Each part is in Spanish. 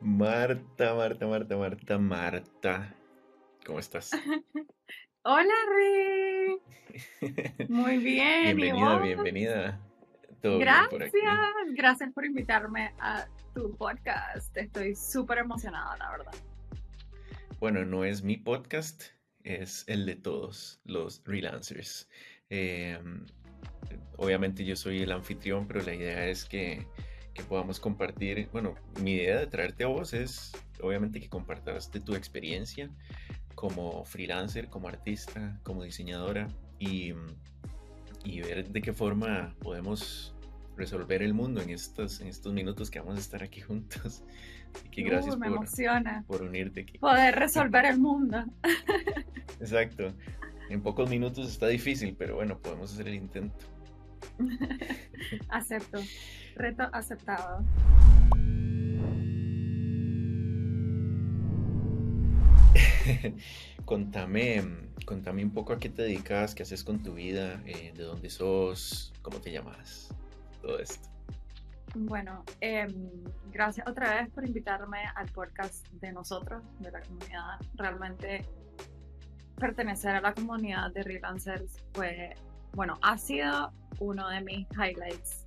Marta, Marta, Marta, Marta, Marta. ¿Cómo estás? Hola, Rick. Muy bien. Bienvenida, bienvenida. Todo gracias, gracias por invitarme a tu podcast. Estoy súper emocionada, la verdad. Bueno, no es mi podcast, es el de todos los freelancers. Em, obviamente yo soy el anfitrión, pero la idea es que, que, podamos compartir, bueno, mi idea de traerte a vos es obviamente que compartas de tu experiencia como freelancer, como artista, como diseñadora y, y ver de qué forma podemos resolver el mundo en estos, en estos minutos que vamos a estar aquí juntos. Así que gracias me por, emociona. por unirte aquí. Poder resolver el mundo. Exacto. En pocos minutos está difícil, pero bueno, podemos hacer el intento. Acepto. Reto aceptado. contame, contame un poco a qué te dedicas, qué haces con tu vida, eh, de dónde sos, cómo te llamas, todo esto. Bueno, em, gracias otra vez por invitarme al podcast de nosotros, de la comunidad. Realmente pertenecer a la comunidad de freelancers fue, bueno, ha sido uno de mis highlights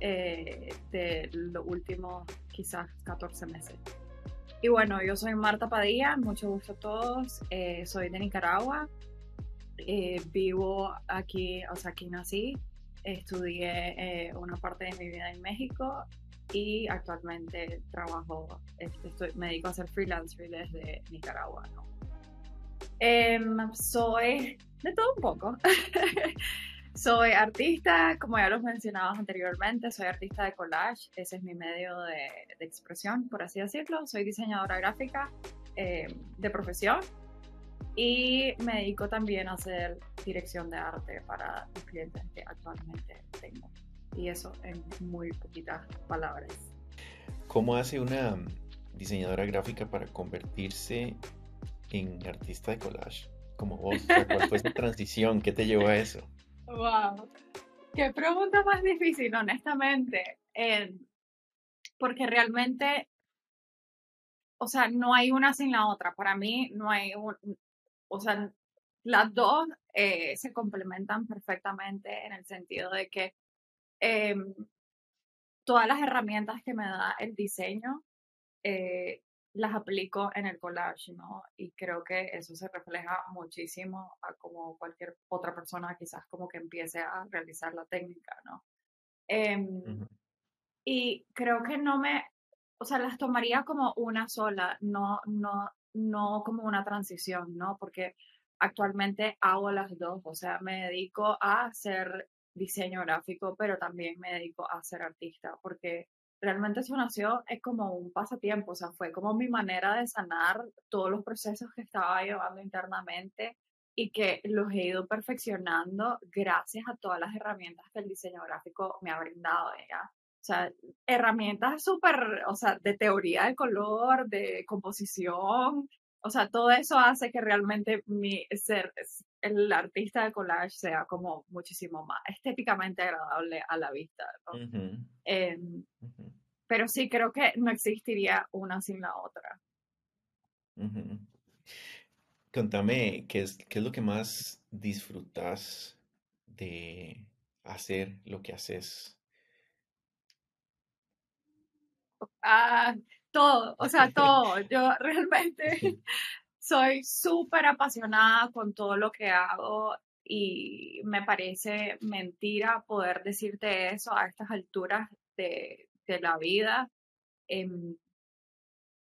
eh, de los últimos quizás 14 meses. Y bueno, yo soy Marta Padilla, mucho gusto a todos. Eh, soy de Nicaragua. Eh, vivo aquí, o sea, aquí nací. Estudié una parte de mi vida en México y actualmente trabajo, este, estoy, me dedico a hacer freelancer desde Nicaragua. Em, soy de todo un poco. Soy artista, como ya los mencionabas anteriormente, soy artista de collage, ese es mi medio de, expresión, por así decirlo. Soy diseñadora gráfica eh, de profesión y me dedico también a hacer dirección de arte para los clientes que actualmente tengo. Y eso en muy poquitas palabras. ¿Cómo hace una diseñadora gráfica para convertirse en artista de collage? Como vos, ¿cuál fue esa transición? ¿Qué te llevó a eso? Wow. Qué pregunta más difícil, honestamente. porque realmente, o sea, no hay una sin la otra. Para mí, no hay un, o sea, las dos eh, se complementan perfectamente en el sentido de que em, todas las herramientas que me da el diseño eh, las aplico en el collage, ¿no? Y creo que eso se refleja muchísimo a como cualquier otra persona quizás como que empiece a realizar la técnica, ¿no? Em, y creo que no me, o sea, las tomaría como una sola, no, no, no como una transición, ¿no? Porque actualmente hago las dos, o sea, me dedico a hacer diseño gráfico, pero también me dedico a ser artista, porque realmente eso nació es como un pasatiempo, o sea, fue como mi manera de sanar todos los procesos que estaba llevando internamente y que los he ido perfeccionando gracias a todas las herramientas que el diseño gráfico me ha brindado, ¿ya? O sea, herramientas súper, o sea, de teoría de color, de composición, o sea, todo eso hace que realmente mi ser, el artista de collage sea como muchísimo más estéticamente agradable a la vista, ¿no? Em, pero sí, creo que no existiría una sin la otra. Contame, ¿qué es, ¿qué es lo que más disfrutas de hacer lo que haces? Ah, todo, o sea, todo. Yo realmente soy súper apasionada con todo lo que hago y me parece mentira poder decirte eso a estas alturas de, la vida. Em,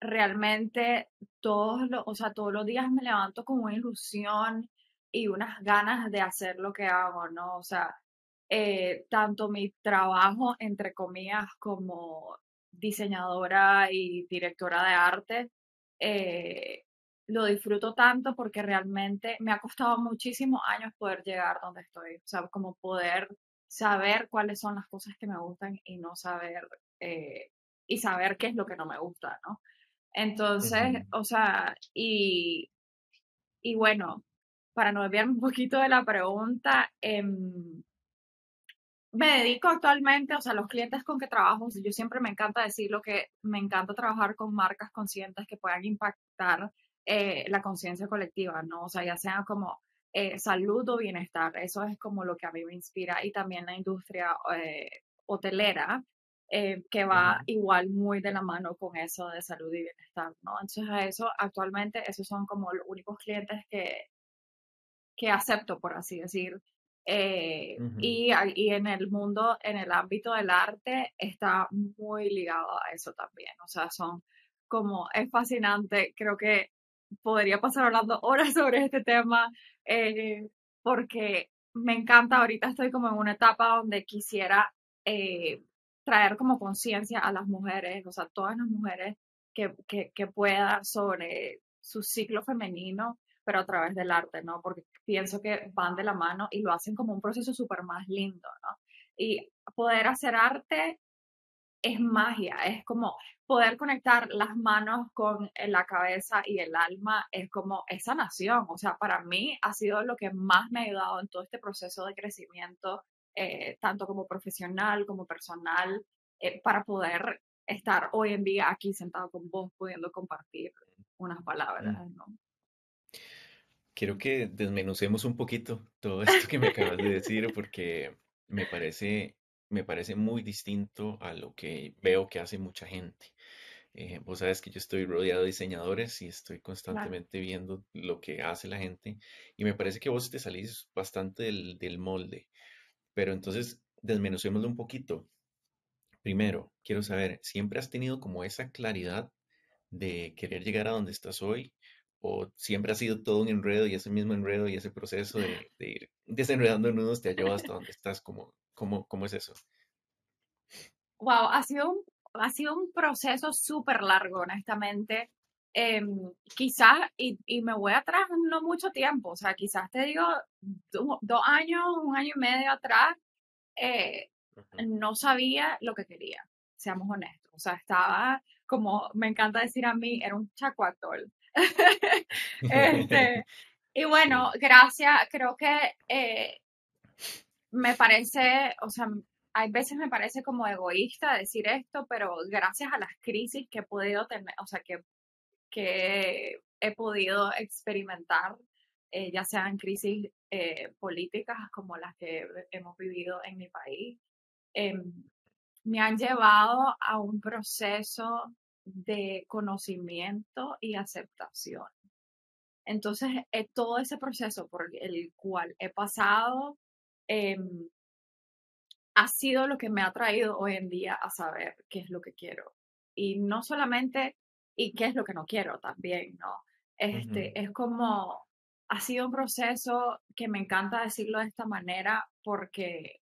realmente todos los, o sea, todos los días me levanto con una ilusión y unas ganas de hacer lo que hago, ¿no? O sea, eh, tanto mi trabajo, entre comillas, como diseñadora y directora de arte, eh, lo disfruto tanto porque realmente me ha costado muchísimos años poder llegar donde estoy, o sea, como poder saber cuáles son las cosas que me gustan y no saber, eh, y saber qué es lo que no me gusta, ¿no? Entonces, o sea, y, y bueno, para no desviarme un poquito de la pregunta, em, me dedico actualmente, o sea, los clientes con que trabajo, yo siempre me encanta decir lo que me encanta trabajar con marcas conscientes que puedan impactar eh, la conciencia colectiva, ¿no? O sea, ya sea como eh, salud o bienestar, eso es como lo que a mí me inspira y también la industria eh, hotelera, que va igual muy de la mano con eso de salud y bienestar, ¿no? Entonces, a eso actualmente, esos son como los únicos clientes que, que acepto, por así decir. y, y, en el mundo, en el ámbito del arte, está muy ligado a eso también. O sea, son como, es fascinante. Creo que podría pasar hablando horas sobre este tema eh, porque me encanta. Ahorita estoy como en una etapa donde quisiera eh, traer como conciencia a las mujeres, o sea, todas las mujeres que, que, que pueda sobre su ciclo femenino, pero a través del arte, ¿no? Porque pienso que van de la mano y lo hacen como un proceso súper más lindo, ¿no? Y poder hacer arte es magia, es como poder conectar las manos con eh, la cabeza y el alma, es como esa nación. O sea, para mí ha sido lo que más me ha ayudado en todo este proceso de crecimiento, eh, tanto como profesional como personal, eh, para poder estar hoy en día aquí sentado con vos, pudiendo compartir unas palabras, mm. ¿no? Quiero que desmenucemos un poquito todo esto que me acabas de decir, porque me parece me parece muy distinto a lo que veo que hace mucha gente. Eh, vos sabes que yo estoy rodeado de diseñadores y estoy constantemente viendo lo que hace la gente y me parece que vos te salís bastante del, molde. Pero entonces, desmenucémoslo un poquito. Primero, quiero saber, ¿siempre has tenido como esa claridad de querer llegar a donde estás hoy? ¿O siempre ha sido todo un enredo y ese mismo enredo y ese proceso de, de ir desenredando nudos te ha llevado hasta donde estás? como ¿Cómo, cómo es eso? Wow, ha sido un, ha sido un proceso súper largo, honestamente. Em, quizás, y, y, me voy atrás no mucho tiempo, o sea, quizás te digo dos años, un año y medio atrás, eh, no sabía lo que quería, seamos honestos. O sea, estaba, como me encanta decir a mí, era un chacuatol. este, y bueno, gracias, creo que eh, me parece, o sea, hay veces me parece como egoísta decir esto, pero gracias a las crisis que he podido tener, o sea, que, que he podido experimentar, eh, ya sean crisis eh, políticas como las que hemos vivido en mi país, em, me han llevado a un proceso de conocimiento y aceptación. Entonces, eh, todo ese proceso por el cual he pasado Em, ha sido lo que me ha traído hoy en día a saber qué es lo que quiero. Y no solamente, y qué es lo que no quiero también, ¿no? Este, Es como, ha sido un proceso que me encanta decirlo de esta manera porque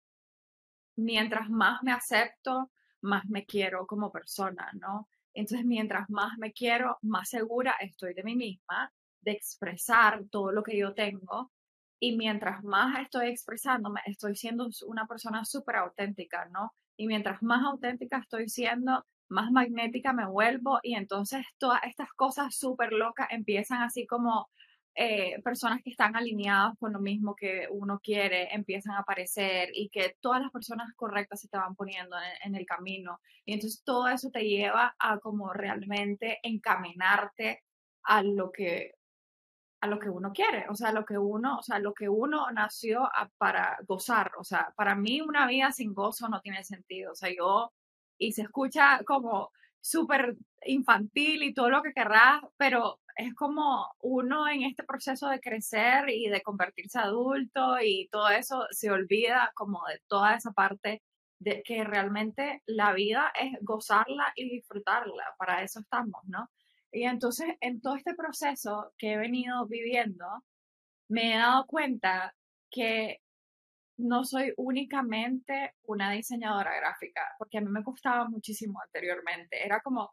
mientras más me acepto, más me quiero como persona, ¿no? Entonces, mientras más me quiero, más segura estoy de mí misma, de expresar todo lo que yo tengo y mientras más estoy expresándome, estoy siendo una persona súper auténtica, ¿no? Y mientras más auténtica estoy siendo, más magnética me vuelvo y entonces todas estas cosas súper locas empiezan así como eh, personas que están alineadas con lo mismo que uno quiere empiezan a aparecer y que todas las personas correctas se te van poniendo en, en el camino. Y entonces todo eso te lleva a como realmente encaminarte a lo que a lo que uno quiere, o sea, lo que uno, o sea, lo que uno nació para gozar, o sea, para mí una vida sin gozo no tiene sentido, o sea, yo, y se escucha como súper infantil y todo lo que querrás, pero es como uno en este proceso de crecer y de convertirse adulto y todo eso se olvida como de toda esa parte de que realmente la vida es gozarla y disfrutarla, para eso estamos, ¿no? Y entonces, en todo este proceso que he venido viviendo, me he dado cuenta que no soy únicamente una diseñadora gráfica, porque a mí me costaba muchísimo anteriormente. Era como,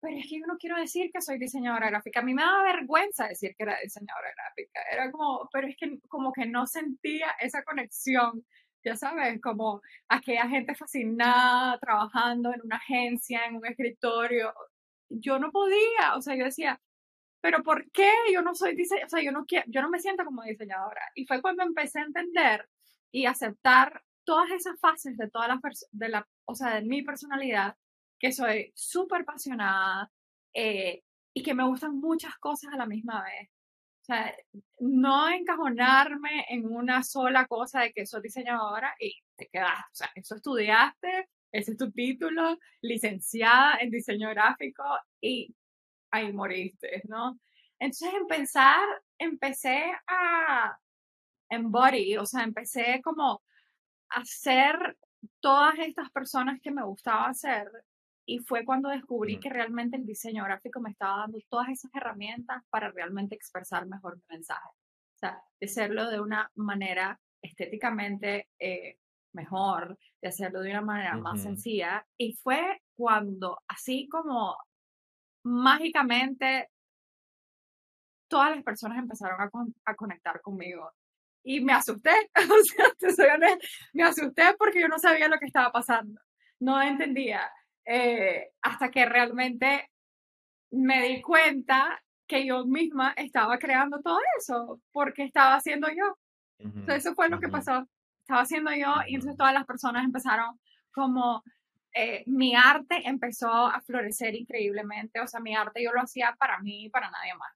pero es que yo no quiero decir que soy diseñadora gráfica. A mí me daba vergüenza decir que era diseñadora gráfica. Era como, pero es que como que no sentía esa conexión, ya sabes, como aquella gente fascinada trabajando en una agencia, en un escritorio yo no podía, o sea, yo decía, pero ¿por qué yo no soy diseñadora? O sea, yo no, quiero, yo no me siento como diseñadora. Y fue cuando empecé a entender y aceptar todas esas fases de todas las de la, o sea, de mi personalidad, que soy súper apasionada eh, y que me gustan muchas cosas a la misma vez. O sea, no encajonarme en una sola cosa de que soy diseñadora y te quedaste. O sea, eso estudiaste, ese es tu título, licenciada en diseño gráfico y ahí moriste, ¿no? Entonces, empezar, empecé a embody, o sea, empecé como a hacer todas estas personas que me gustaba hacer y fue cuando descubrí que realmente el diseño gráfico me estaba dando todas esas herramientas para realmente expresar mejor mi mensaje. O sea, de hacerlo de una manera estéticamente eh, mejor, de hacerlo de una manera más sencilla. Y fue cuando, así como mágicamente, todas las personas empezaron a, a conectar conmigo. Y me asusté, o sea, te soy honesta, me asusté porque yo no sabía lo que estaba pasando, no entendía. Eh, hasta que realmente me di cuenta que yo misma estaba creando todo eso, porque estaba haciendo yo. entonces, eso fue lo que pasó. Estaba haciendo yo y entonces todas las personas empezaron como, eh, mi arte empezó a florecer increíblemente. O sea, mi arte yo lo hacía para mí y para nadie más.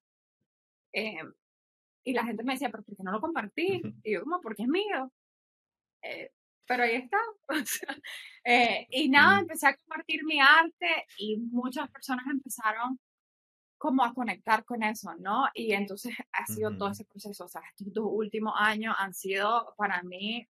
Eh, y la gente me decía, pero ¿por qué no lo compartí? Y yo como, porque es mío pero ahí está. Eh, y nada, empecé a compartir mi arte y muchas personas empezaron como a conectar con eso, ¿no? Y entonces ha sido todo ese proceso, o sea, estos dos últimos años han sido para mí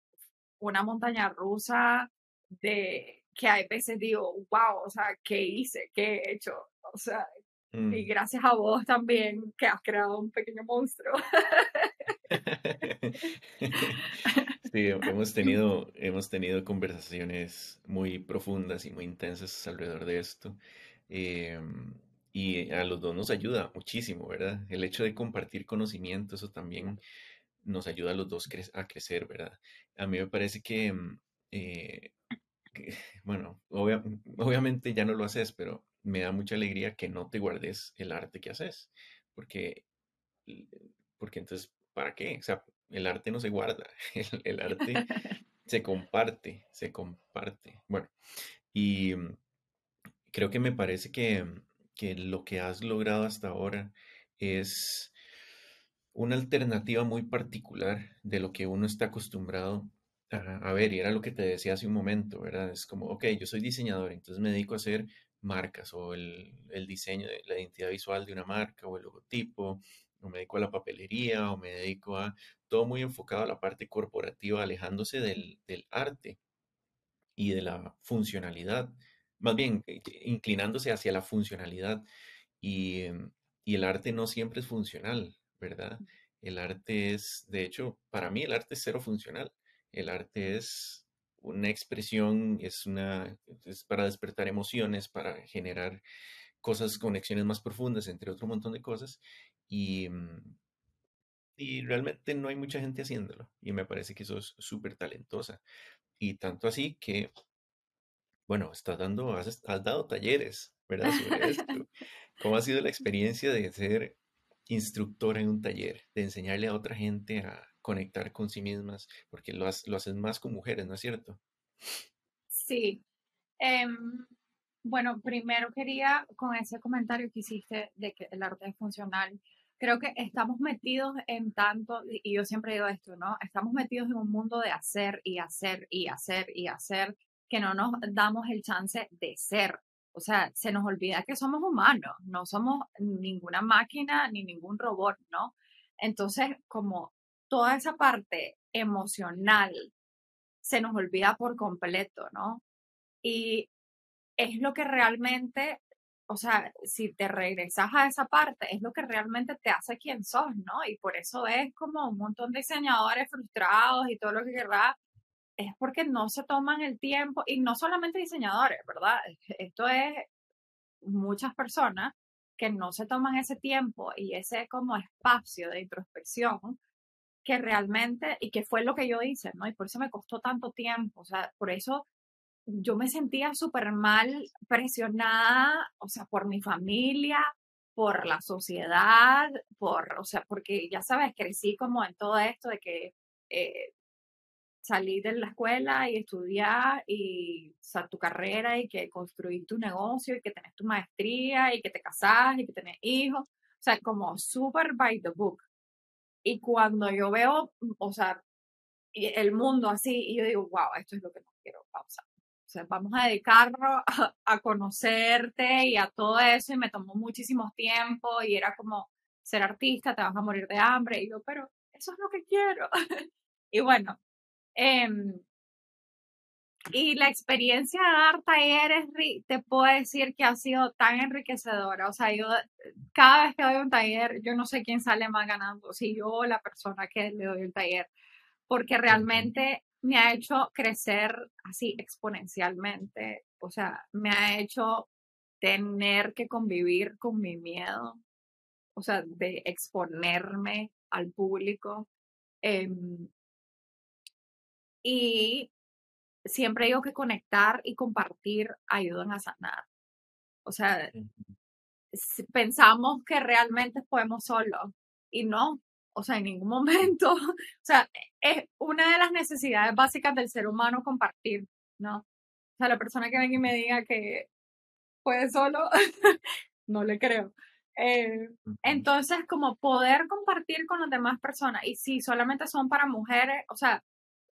una montaña rusa de que hay veces digo, wow, o sea, ¿qué hice? ¿Qué he hecho? O sea, y mm. gracias a vos también que has creado un pequeño monstruo. Sí, hemos tenido, hemos tenido conversaciones muy profundas y muy intensas alrededor de esto. Em, y a los dos nos ayuda muchísimo, ¿verdad? El hecho de compartir conocimiento, eso también nos ayuda a los dos a crecer, ¿verdad? A mí me parece que, mm, eh, bueno, obviamente ya no lo haces, pero me da mucha alegría que no te guardes el arte que haces, porque, porque entonces, ¿para qué? O sea, el arte no se guarda, el, arte se comparte, se comparte. Bueno, y mm, creo que me parece que, que lo que has logrado hasta ahora es una alternativa muy particular de lo que uno está acostumbrado a, ver, y era lo que te decía hace un momento, ¿verdad? Es como, ok, yo soy diseñador, entonces me dedico a hacer marcas o el, el diseño de la identidad visual de una marca o el logotipo o me dedico a la papelería, o me dedico a todo muy enfocado a la parte corporativa, alejándose del, arte y de la funcionalidad, más bien eh, inclinándose hacia la funcionalidad. Y, em, y el arte no siempre es funcional, ¿verdad? El arte es, de hecho, para mí el arte es cero funcional. El arte es una expresión, es una, es para despertar emociones, para generar cosas, conexiones más profundas, entre otro montón de cosas. Y, mm, y realmente no hay mucha gente haciéndolo. Y me parece que eso es súper talentosa. Y tanto así que, bueno, estás dando, has, dado talleres, ¿verdad? Sobre esto. ¿Cómo ha sido la experiencia de ser instructora en un taller, de enseñarle a otra gente a conectar con sí mismas? Porque lo, lo haces más con mujeres, ¿no es cierto? Sí. Em, bueno, primero quería, con ese comentario que hiciste de que el arte es funcional, creo que estamos metidos en tanto, y yo siempre digo esto, ¿no? Estamos metidos en un mundo de hacer y hacer y hacer y hacer que no nos damos el chance de ser. O sea, se nos olvida que somos humanos, no somos ninguna máquina ni ningún robot, ¿no? Entonces, como toda esa parte emocional se nos olvida por completo, ¿no? Y es lo que realmente o sea, si te regresas a esa parte, es lo que realmente te hace quien sos, ¿no? Y por eso es como un montón de diseñadores frustrados y todo lo que querrá, es porque no se toman el tiempo, y no solamente diseñadores, ¿verdad? Esto es muchas personas que no se toman ese tiempo y ese como espacio de introspección que realmente, y que fue lo que yo hice, ¿no? Y por eso me costó tanto tiempo, o sea, por eso yo me sentía súper mal, presionada, o sea, por mi familia, por la sociedad, por, o sea, porque ya sabes, crecí como en todo esto de que, eh, salir de la escuela y estudiar y o sea, tu carrera y que construir tu negocio y que tenés tu maestría y que te casás y que tenés hijos. O sea, como súper by the book. Y cuando yo veo, o sea, el mundo así, y yo digo, wow, esto es lo que no quiero pausar. O sea, vamos a dedicarnos a, a, conocerte y a todo eso, y me tomó muchísimo tiempo, y era como ser artista, te vas a morir de hambre, y yo, pero eso es lo que quiero. y bueno, eh, y la experiencia de dar talleres, te puedo decir que ha sido tan enriquecedora. O sea, yo cada vez que doy un taller, yo no sé quién sale más ganando, si yo o la persona que le doy el taller, porque realmente me ha hecho crecer así exponencialmente. O sea, me ha hecho tener que convivir con mi miedo, o sea, de exponerme al público. Eh, y siempre digo que conectar y compartir ayudan a sanar. O sea, pensamos que realmente podemos solos y no, o sea, en ningún momento, o sea, es una de las necesidades básicas del ser humano compartir, ¿no? O sea, la persona que venga y me diga que puede solo, no le creo. Eh, entonces, como poder compartir con las demás personas, y si solamente son para mujeres, o sea,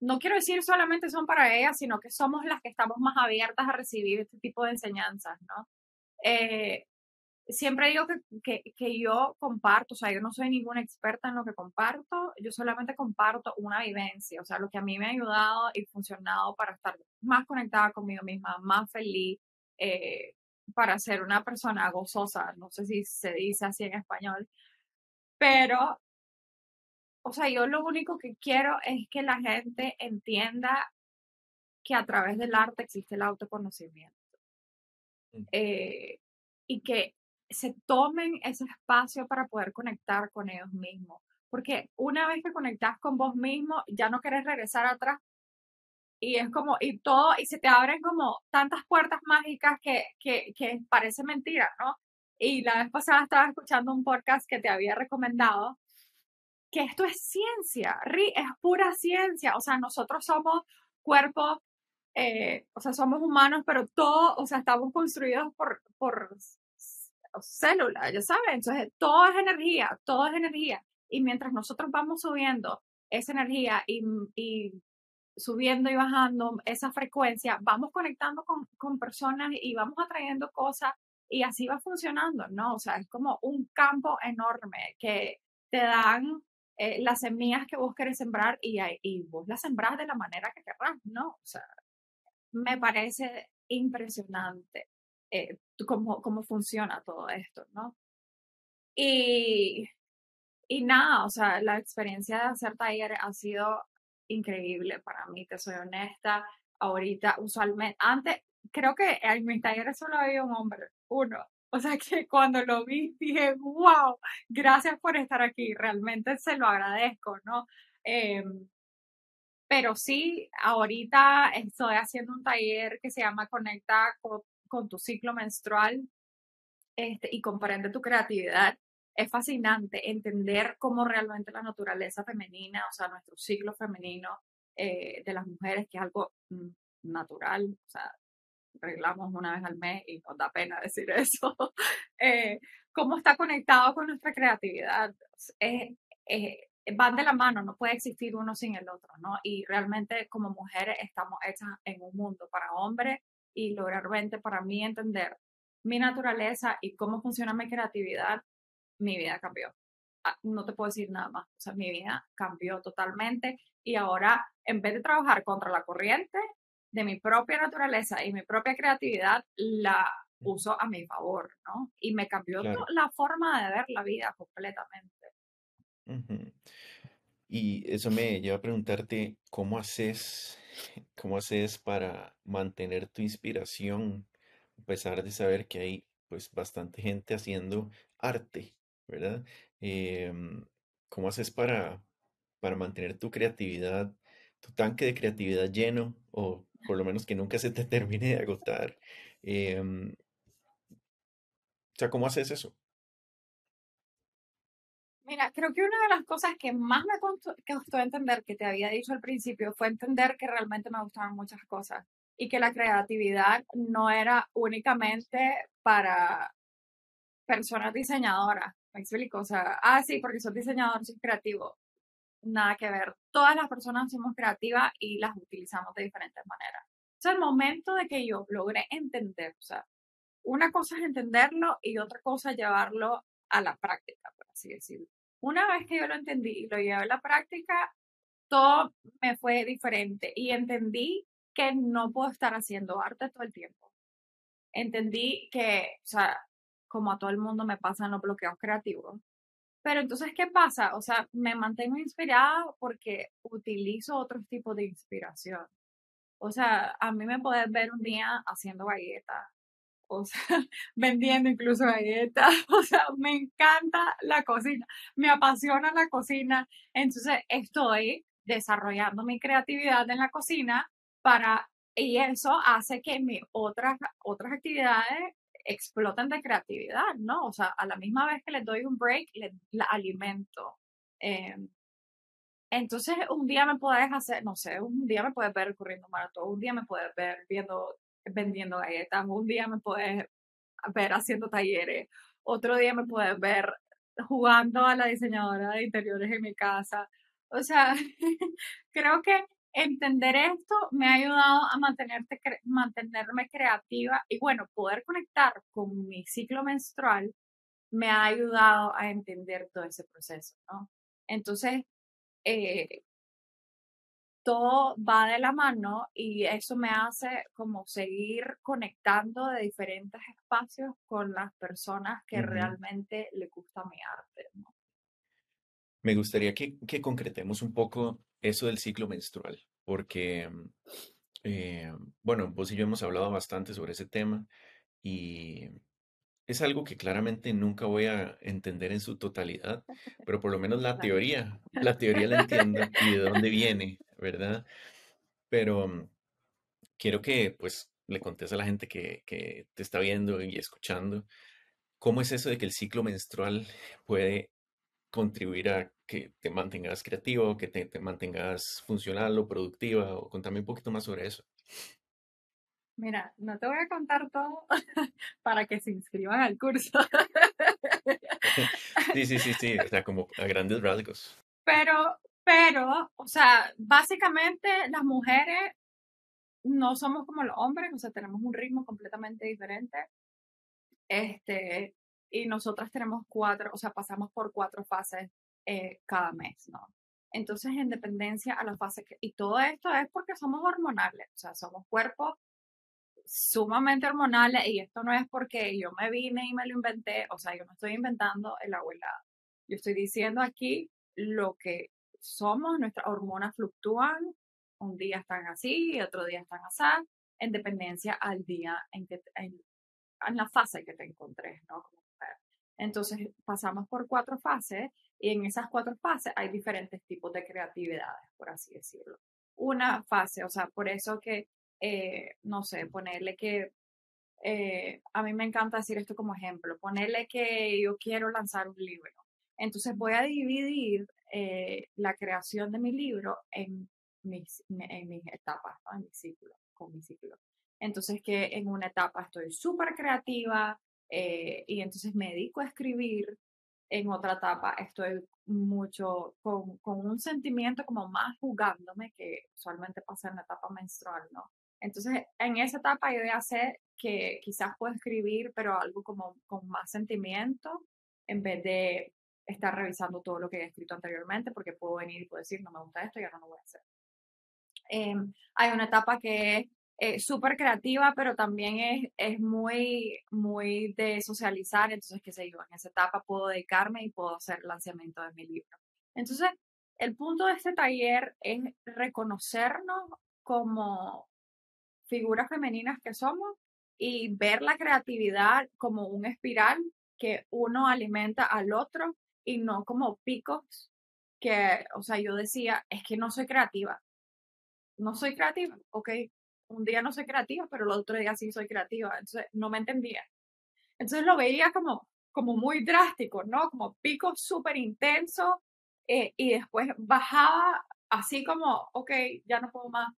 no quiero decir solamente son para ellas, sino que somos las que estamos más abiertas a recibir este tipo de enseñanzas, ¿no? Eh, siempre digo que, que, que, yo comparto, o sea, yo no soy ninguna experta en lo que comparto, yo solamente comparto una vivencia, o sea, lo que a mí me ha ayudado y funcionado para estar más conectada conmigo misma, más feliz, eh, para ser una persona gozosa, no sé si se dice así en español, pero o sea, yo lo único que quiero es que la gente entienda que a través del arte existe el autoconocimiento. Mm. Eh, y que se tomen ese espacio para poder conectar con ellos mismos. Porque una vez que conectas con vos mismo, ya no querés regresar atrás. Y es como, y todo, y se te abren como tantas puertas mágicas que, que, que parece mentira, ¿no? Y la vez pasada estaba escuchando un podcast que te había recomendado que esto es ciencia, es pura ciencia, o sea, nosotros somos cuerpos, eh, o sea, somos humanos, pero todo, o sea, estamos construidos por, por células, ya saben, entonces todo es energía, todo es energía, y mientras nosotros vamos subiendo esa energía y, y subiendo y bajando esa frecuencia, vamos conectando con, con personas y vamos atrayendo cosas y así va funcionando, ¿no? O sea, es como un campo enorme que te dan eh, las semillas que vos querés sembrar y, y vos las sembrás de la manera que querrás, ¿no? O sea, me parece impresionante eh, cómo, cómo funciona todo esto, ¿no? Y, y nada, o sea, la experiencia de hacer taller ha sido increíble para mí, te soy honesta. Ahorita, usualmente, antes, creo que en mis talleres solo había un hombre, uno, o sea que cuando lo vi dije, wow, gracias por estar aquí, realmente se lo agradezco, ¿no? Em, pero sí, ahorita estoy haciendo un taller que se llama Conecta con, tu ciclo menstrual este, y comprende tu creatividad. Es fascinante entender cómo realmente la naturaleza femenina, o sea, nuestro ciclo femenino eh, de las mujeres, que es algo mm, natural, o sea, arreglamos una vez al mes y nos da pena decir eso, eh, cómo está conectado con nuestra creatividad. van de la mano, no puede existir uno sin el otro, ¿no? Y realmente como mujeres estamos hechas en un mundo para hombres y lograrmente para mí entender mi naturaleza y cómo funciona mi creatividad, mi vida cambió. Ah, no te puedo decir nada más. O sea, mi vida cambió totalmente y ahora en vez de trabajar contra la corriente, de mi propia naturaleza y mi propia creatividad la uso a mi favor, ¿no? Y me cambió la forma de ver la vida completamente. Y eso me lleva a preguntarte, ¿cómo haces, cómo haces para mantener tu inspiración a pesar de saber que hay pues bastante gente haciendo arte, ¿verdad? Em, ¿cómo haces para, para mantener tu creatividad, tu tanque de creatividad lleno o por lo menos que nunca se te termine de agotar. Em, o sea, ¿cómo haces eso? Mira, creo que una de las cosas que más me costó, entender, que te había dicho al principio, fue entender que realmente me gustaban muchas cosas y que la creatividad no era únicamente para personas diseñadoras. ¿Me explico? O sea, ah, sí, porque soy diseñador, soy creativo. Nada que ver. Todas las personas somos creativas y las utilizamos de diferentes maneras. O sea, el momento de que yo logré entender, o sea, una cosa es entenderlo y otra cosa llevarlo a la práctica, por así decirlo. Una vez que yo lo entendí y lo llevé a la práctica, todo me fue diferente y entendí que no puedo estar haciendo arte todo el tiempo. Entendí que, o sea, como a todo el mundo me pasan los bloqueos creativos. Pero entonces, ¿qué pasa? O sea, me mantengo inspirada porque utilizo otros tipos de inspiración. O sea, a mí me puedes ver un día haciendo galletas, o sea, vendiendo incluso galletas, o sea, me encanta la cocina, me apasiona la cocina, entonces estoy desarrollando mi creatividad en la cocina para, y eso hace que mis otras, otras actividades exploten de creatividad, ¿no? O sea, a la misma vez que les doy un break, les la alimento. Em, entonces, un día me puedes hacer, no sé, un día me puedes ver corriendo maratón, un día me puedes ver viendo vendiendo galletas, un día me puedes ver haciendo talleres, otro día me puedes ver jugando a la diseñadora de interiores en mi casa. O sea, creo que entender esto me ha ayudado a mantenerte, mantenerme creativa y bueno, poder conectar con mi ciclo menstrual me ha ayudado a entender todo ese proceso, ¿no? Entonces, eh, todo va de la mano y eso me hace como seguir conectando de diferentes espacios con las personas que realmente le gusta mi arte. Me gustaría que, concretemos un poco eso del ciclo menstrual, porque, eh, bueno, vos y yo hemos hablado bastante sobre ese tema y es algo que claramente nunca voy a entender en su totalidad, pero por lo menos la teoría, la teoría la entiendo y de dónde viene, ¿verdad? Pero mm, quiero que pues le contes a la gente que, te está viendo y escuchando, ¿cómo es eso de que el ciclo menstrual puede contribuir a que te mantengas creativo, que te, te mantengas funcional o productiva? O contame un poquito más sobre eso. Mira, no te voy a contar todo para que se inscriban al curso. Sí, sí, sí, sí, o sea, como a grandes rasgos. Pero, pero, o sea, básicamente las mujeres no somos como los hombres, o sea, tenemos un ritmo completamente diferente. Este, y nosotras tenemos cuatro, o sea, pasamos por cuatro fases eh, cada mes, ¿no? Entonces, en dependencia a las fases, que, y todo esto es porque somos hormonales, o sea, somos cuerpos sumamente hormonales y esto no es porque yo me vine y me lo inventé, o sea, yo no estoy inventando el abuela. Yo estoy diciendo aquí lo que somos, nuestras hormonas fluctúan, un día están así y otro día están así, en dependencia al día en que en, la fase que te encontré, ¿no? Entonces pasamos por cuatro fases y en esas cuatro fases hay diferentes tipos de creatividades, por así decirlo. Una fase, o sea, por eso que eh, no sé, ponerle que, eh, a mí me encanta decir esto como ejemplo, ponerle que yo quiero lanzar un libro. Entonces voy a dividir eh, la creación de mi libro en mis, en mis etapas, en mi ciclo, con mi ciclo. Entonces que en una etapa estoy súper creativa y entonces me dedico a escribir. En otra etapa estoy mucho con, con un sentimiento como más jugándome, que usualmente pasa en la etapa menstrual, ¿no? Entonces, en esa etapa yo voy a hacer que quizás puedo escribir, pero algo como con más sentimiento, en vez de estar revisando todo lo que he escrito anteriormente, porque puedo venir y puedo decir, no me gusta esto, ya no lo voy a hacer. Em, hay una etapa que es eh, súper creativa, pero también es, es muy, muy de socializar, entonces, qué sé yo, en esa etapa puedo dedicarme y puedo hacer lanzamiento de mi libro. Entonces, el punto de este taller es reconocernos como figuras femeninas que somos y ver la creatividad como un espiral que uno alimenta al otro y no como picos que, o sea, yo decía, es que no soy creativa. No soy creativa, ok. Un día no soy creativa, pero el otro día sí soy creativa. Entonces no me entendía. Entonces lo veía como, como muy drásticos, ¿no? Como picos súper intensos eh, y después bajaba así como, ok, ya no puedo más.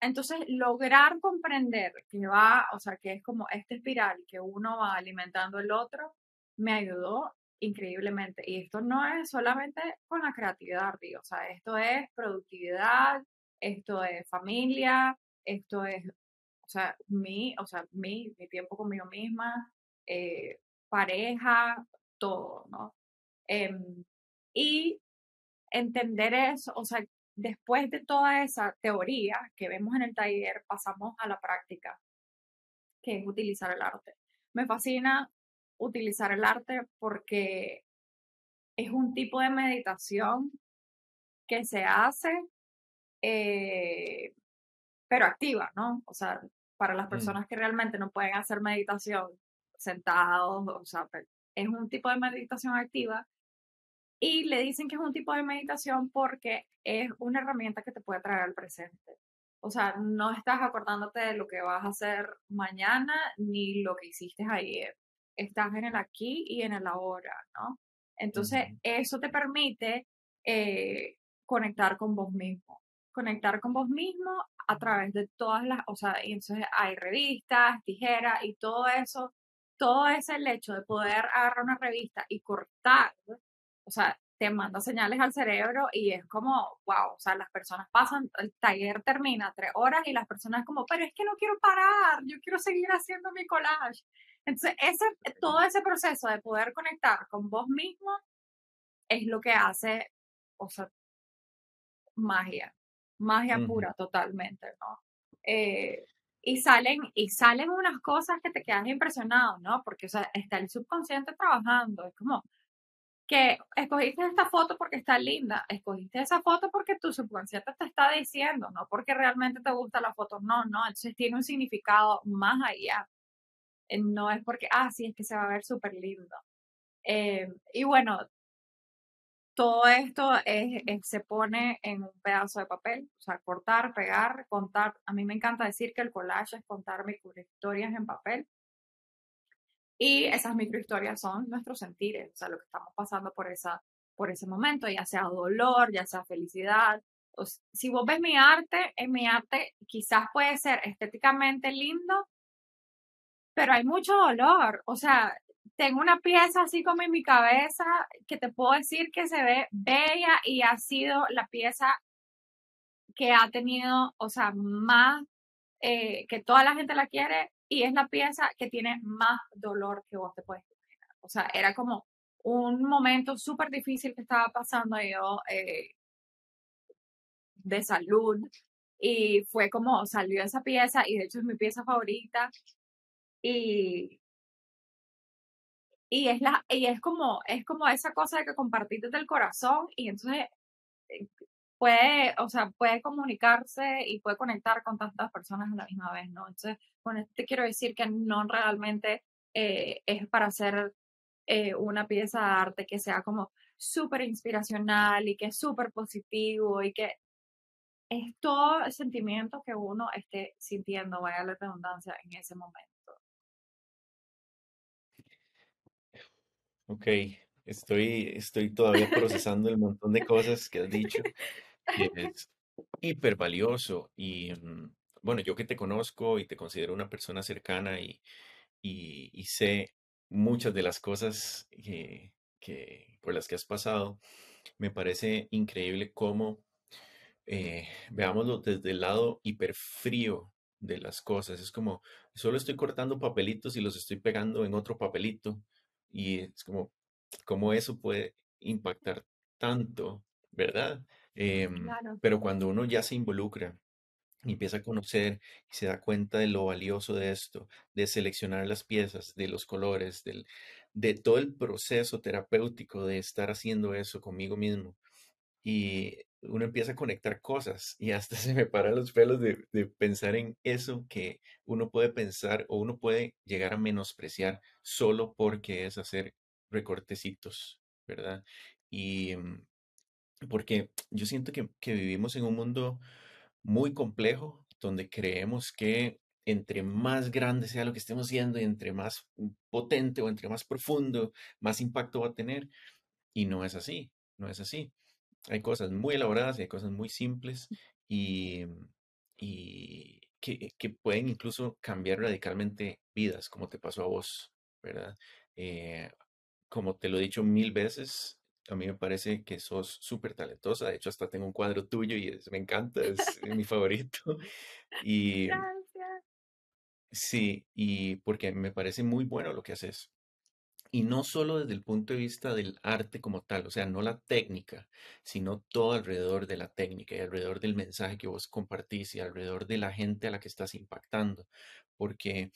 Entonces, lograr comprender que va, o sea, que es como este espiral que uno va alimentando el otro, me ayudó increíblemente. Y esto no es solamente con la creatividad, tío. O sea, esto es productividad, esto es familia, esto es, o sea, mi, o sea, mi, mi tiempo conmigo misma, eh, pareja, todo, ¿no? Em, y entender eso, o sea, después de toda esa teoría que vemos en el taller, pasamos a la práctica, que es utilizar el arte. Me fascina utilizar el arte porque es un tipo de meditación que se hace, eh, pero activa, ¿no? O sea, para las mm. personas que realmente no pueden hacer meditación sentados, o sea, es un tipo de meditación activa y le dicen que es un tipo de meditación porque es una herramienta que te puede traer al presente. O sea, no estás acordándote de lo que vas a hacer mañana ni lo que hiciste ayer. Estás en el aquí y en el ahora, ¿no? Entonces, eso te permite eh, conectar con vos mismo. Conectar con vos mismo a través de todas las, o sea, y entonces hay revistas, tijeras y todo eso. Todo ese el hecho de poder agarrar una revista y cortar o sea, te manda señales al cerebro y es como, wow, o sea, las personas pasan, el taller termina tres horas y las personas como, pero es que no quiero parar, yo quiero seguir haciendo mi collage. Entonces, ese, todo ese proceso de poder conectar con vos mismo es lo que hace, o sea, magia, magia pura totalmente, ¿no? Eh, y salen, y salen unas cosas que te quedas impresionado, ¿no? Porque, o sea, está el subconsciente trabajando, es como, que escogiste esta foto porque está linda, escogiste esa foto porque tu subconsciente te está diciendo, no porque realmente te gusta la foto, no, no, entonces tiene un significado más allá. Eh, no es porque, ah, sí, es que se va a ver súper lindo. Eh, y bueno, todo esto es, se pone en un pedazo de papel, o sea, cortar, pegar, contar. A mí me encanta decir que el collage es contar historias en papel y esas microhistorias son nuestros sentires, o sea, lo que estamos pasando por, esa, por ese momento, ya sea dolor, ya sea felicidad. Si vos ves mi arte, en mi arte quizás puede ser estéticamente lindo, pero hay mucho dolor. O sea, tengo una pieza así como en mi cabeza que te puedo decir que se ve bella y ha sido la pieza que ha tenido, o sea, más, eh, que toda la gente la quiere y es la pieza que tiene más dolor que vos te puedes imaginar. O sea, era como un momento súper difícil que estaba pasando yo eh, de salud y fue como salió esa pieza y de hecho es mi pieza favorita y y es la y es como es como esa cosa de que compartiste del corazón y entonces eh, puede, o sea, puede comunicarse y puede conectar con tantas personas a la misma vez, ¿no? Entonces, con te quiero decir que no realmente eh, es para hacer eh, una pieza de arte que sea como súper inspiracional y que es súper positivo y que es todo el sentimiento que uno esté sintiendo, vaya la redundancia, en ese momento. Ok, estoy, estoy todavía procesando el montón de cosas que has dicho es hiper valioso. Y mm, bueno, yo que te conozco y te considero una persona cercana y, y, sé muchas de las cosas que, que, por las que has pasado, me parece increíble cómo, eh, veámoslo desde el lado hiper frío de las cosas. Es como, solo estoy cortando papelitos y los estoy pegando en otro papelito. Y es como, cómo eso puede impactar tanto, ¿verdad? Em, pero cuando uno ya se involucra y empieza a conocer y se da cuenta de lo valioso de esto, de seleccionar las piezas, de los colores, del, de todo el proceso terapéutico de estar haciendo eso conmigo mismo. Y uno empieza a conectar cosas y hasta se me paran los pelos de, pensar en eso que uno puede pensar o uno puede llegar a menospreciar solo porque es hacer recortecitos, ¿verdad? Y mm, porque yo siento que, vivimos en un mundo muy complejo donde creemos que entre más grande sea lo que estemos haciendo y entre más potente o entre más profundo, más impacto va a tener. Y no es así, no es así. Hay cosas muy elaboradas y hay cosas muy simples y, y que, que pueden incluso cambiar radicalmente vidas, como te pasó a vos, ¿verdad? Eh, como te lo he dicho mil veces, a mí me parece que sos súper talentosa. De hecho, hasta tengo un cuadro tuyo y me encanta, es mi favorito. Y Gracias. sí, y porque me parece muy bueno lo que haces. Y no solo desde el punto de vista del arte como tal, o sea, no la técnica, sino todo alrededor de la técnica y alrededor del mensaje que vos compartís y alrededor de la gente a la que estás impactando. Porque,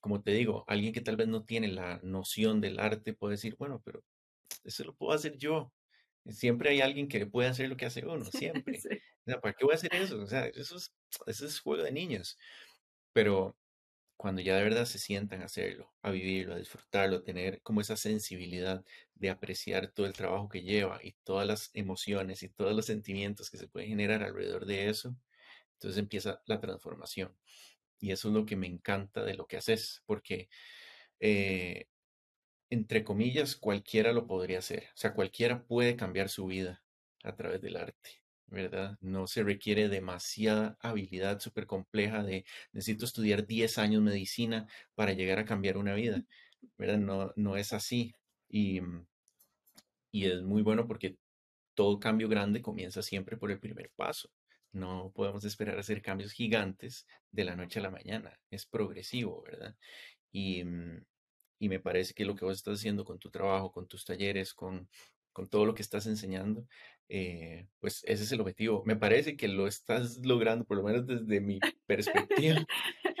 como te digo, alguien que tal vez no tiene la noción del arte puede decir, bueno, pero eso lo puedo hacer yo. Siempre hay alguien que puede hacer lo que hace uno, siempre. Sí. O sea, ¿para qué voy a hacer eso? O sea, eso es, eso es juego de niños. Pero cuando ya de verdad se sientan a hacerlo, a vivirlo, a disfrutarlo, a tener como esa sensibilidad de apreciar todo el trabajo que lleva y todas las emociones y todos los sentimientos que se pueden generar alrededor de eso, entonces empieza la transformación. Y eso es lo que me encanta de lo que haces, porque eh, entre comillas, cualquiera lo podría hacer. O sea, cualquiera puede cambiar su vida a través del arte, ¿verdad? No se requiere demasiada habilidad súper compleja de necesito estudiar 10 años medicina para llegar a cambiar una vida, ¿verdad? No, no es así. Y, mm, y es muy bueno porque todo cambio grande comienza siempre por el primer paso. No podemos esperar hacer cambios gigantes de la noche a la mañana. Es progresivo, ¿verdad? Y, mm, y me parece que lo que vos estás haciendo con tu trabajo, con tus talleres, con, con todo lo que estás enseñando, eh, pues ese es el objetivo. Me parece que lo estás logrando, por lo menos desde mi perspectiva.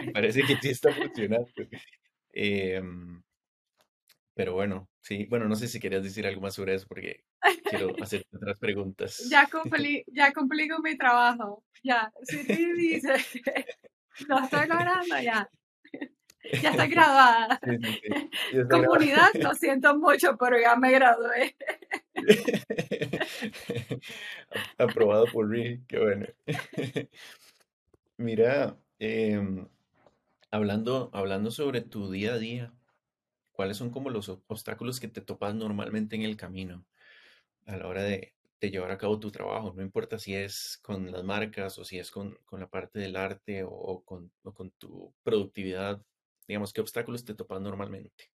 Me parece que sí está funcionando. Em, pero bueno, sí, bueno, no sé si querías decir algo más sobre eso porque quiero hacerte otras preguntas. Ya cumplí, ya cumplí con mi trabajo. Ya, si tú dices que lo estoy logrando, ya. Ya estoy graduada. Sí, sí, sí. Ya está grabado. Comunidad, lo siento mucho, pero ya me gradué. Aprobado por Rick, qué bueno. Mira, em, hablando, hablando sobre tu día a día, ¿cuáles son como los ob- obstáculos que te topas normalmente en el camino a la hora de, de llevar a cabo tu trabajo? No importa si es con las marcas o si es con, con la parte del arte o, o con, o con tu productividad. Digamos, ¿qué obstáculos te topas normalmente?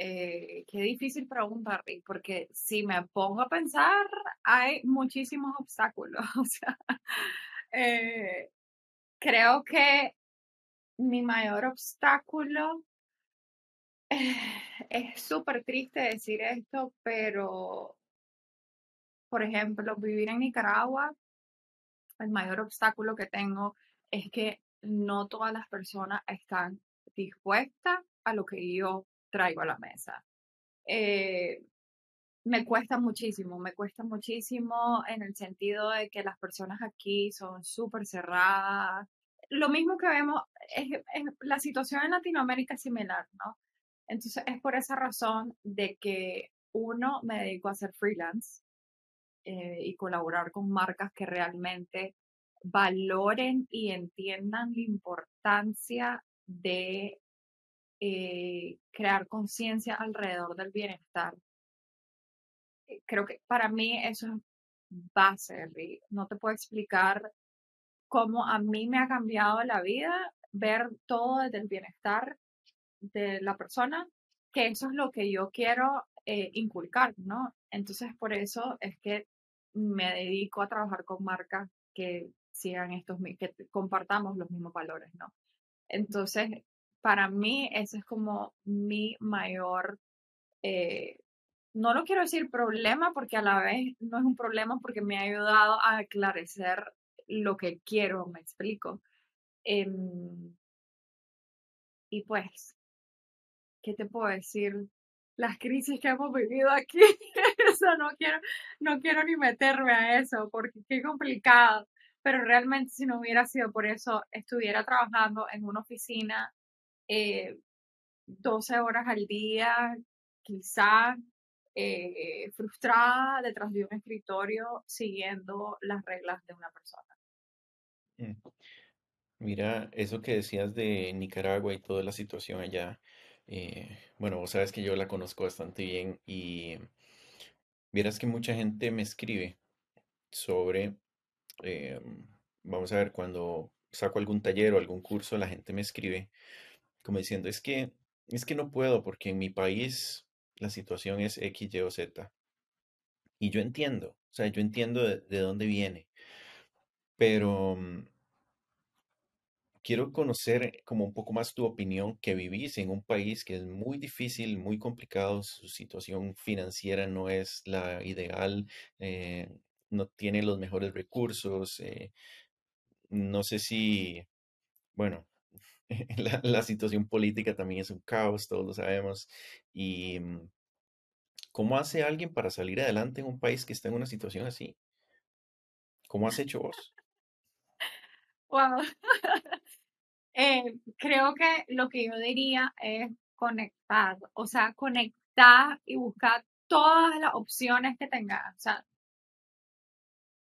Eh, qué difícil pregunta, Rick, porque si me pongo a pensar, hay muchísimos obstáculos. Eh, creo que mi mayor obstáculo es súper triste decir esto, pero, por ejemplo, vivir en Nicaragua, el mayor obstáculo que tengo es que no todas las personas están dispuestas a lo que yo traigo a la mesa. Eh, me cuesta muchísimo, me cuesta muchísimo en el sentido de que las personas aquí son súper cerradas. Lo mismo que vemos, es, la situación en Latinoamérica es similar, ¿no? Entonces es por esa razón de que uno me dedico a ser freelance eh, y colaborar con marcas que realmente valoren y entiendan la importancia de eh, crear conciencia alrededor del bienestar eh, creo que para mí eso es base, Rick. No te puedo explicar cómo a mí me ha cambiado la vida ver todo desde el bienestar de la persona, que eso es lo que yo quiero eh, inculcar, ¿no? Entonces, por eso es que me dedico a trabajar con marcas que sigan estos, que compartamos los mismos valores, ¿no? Entonces, para mí, ese es como mi mayor eh, no lo quiero decir problema porque a la vez no es un problema porque me ha ayudado a aclarecer lo que quiero, me explico. Em, y pues, ¿qué te puedo decir? Las crisis que hemos vivido aquí, eso no quiero, no quiero ni meterme a eso porque qué complicado. Pero realmente si no hubiera sido por eso, estuviera trabajando en una oficina eh, 12 horas al día, quizá eh, frustrada detrás de un escritorio siguiendo las reglas de una persona. Mm. Mira, eso que decías de Nicaragua y toda la situación allá, eh, bueno, vos sabes que yo la conozco bastante bien y vieras que mucha gente me escribe sobre, em, vamos a ver, cuando saco algún taller o algún curso, la gente me escribe como diciendo, es que, es que no puedo porque en mi país la situación es X, Y o Z. Y yo entiendo, o sea, yo entiendo de, de dónde viene, pero mm, quiero conocer como un poco más tu opinión que vivís en un país que es muy difícil, muy complicado, su situación financiera no es la ideal, eh, no tiene los mejores recursos, eh, no sé si, bueno, la, situación política también es un caos, todos lo sabemos, y mm, ¿cómo hace alguien para salir adelante en un país que está en una situación así? ¿Cómo has hecho vos? Wow. Eh, creo que lo que yo diría es conectar, o sea, conectar y buscar todas las opciones que tengas. O sea,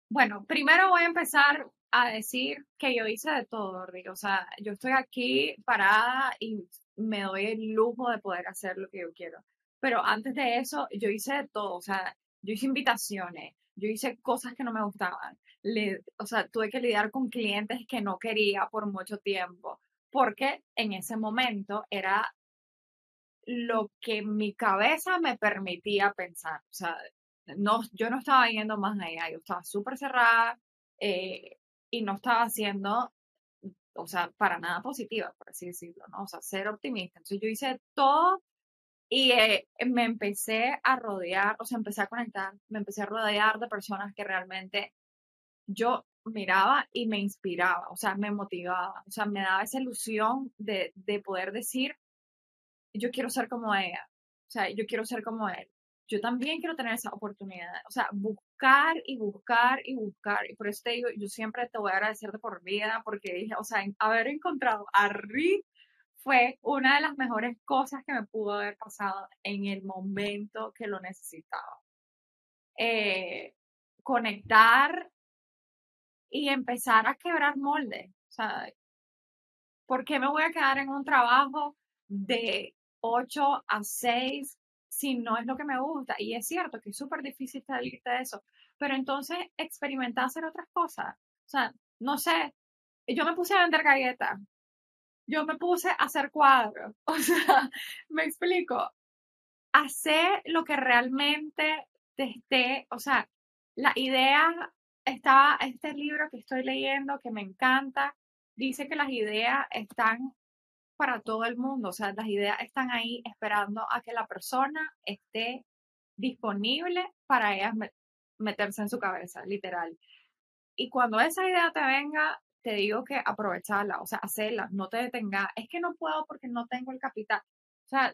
bueno, primero voy a empezar a decir que yo hice de todo, Rick. O sea, yo estoy aquí parada y me doy el lujo de poder hacer lo que yo quiero. Pero antes de eso, yo hice de todo. O sea, yo hice invitaciones, yo hice cosas que no me gustaban. Le, o sea, tuve que lidiar con clientes que no quería por mucho tiempo, porque en ese momento era lo que mi cabeza me permitía pensar. O sea, no, yo no estaba yendo más allá, yo estaba súper cerrada eh, y no estaba haciendo, o sea, para nada positiva, por así decirlo, ¿no? O sea, ser optimista. Entonces yo hice todo y eh, me empecé a rodear, o sea, empecé a conectar, me empecé a rodear de personas que realmente yo miraba y me inspiraba, o sea, me motivaba, o sea, me daba esa ilusión de, de poder decir, yo quiero ser como ella, o sea, yo quiero ser como él, yo también quiero tener esa oportunidad, o sea, buscar y buscar y buscar, y por eso te digo, yo siempre te voy a agradecer de por vida, porque dije, o sea, haber encontrado a Rick fue una de las mejores cosas que me pudo haber pasado en el momento que lo necesitaba. Eh, conectar y empezar a quebrar moldes. O sea, ¿por qué me voy a quedar en un trabajo de 8 a 6 si no es lo que me gusta? Y es cierto que es súper difícil salirte de eso, pero entonces experimentar hacer otras cosas. O sea, no sé, yo me puse a vender galletas yo me puse a hacer cuadros. O sea, me explico. Hacer lo que realmente te esté, o sea, la idea estaba, este libro que estoy leyendo que me encanta, dice que las ideas están para todo el mundo, o sea, las ideas están ahí esperando a que la persona esté disponible para ellas meterse en su cabeza, literal. Y cuando esa idea te venga, te digo que aprovecharla, o sea, hacerla, no te detengas. Es que no puedo porque no tengo el capital. O sea,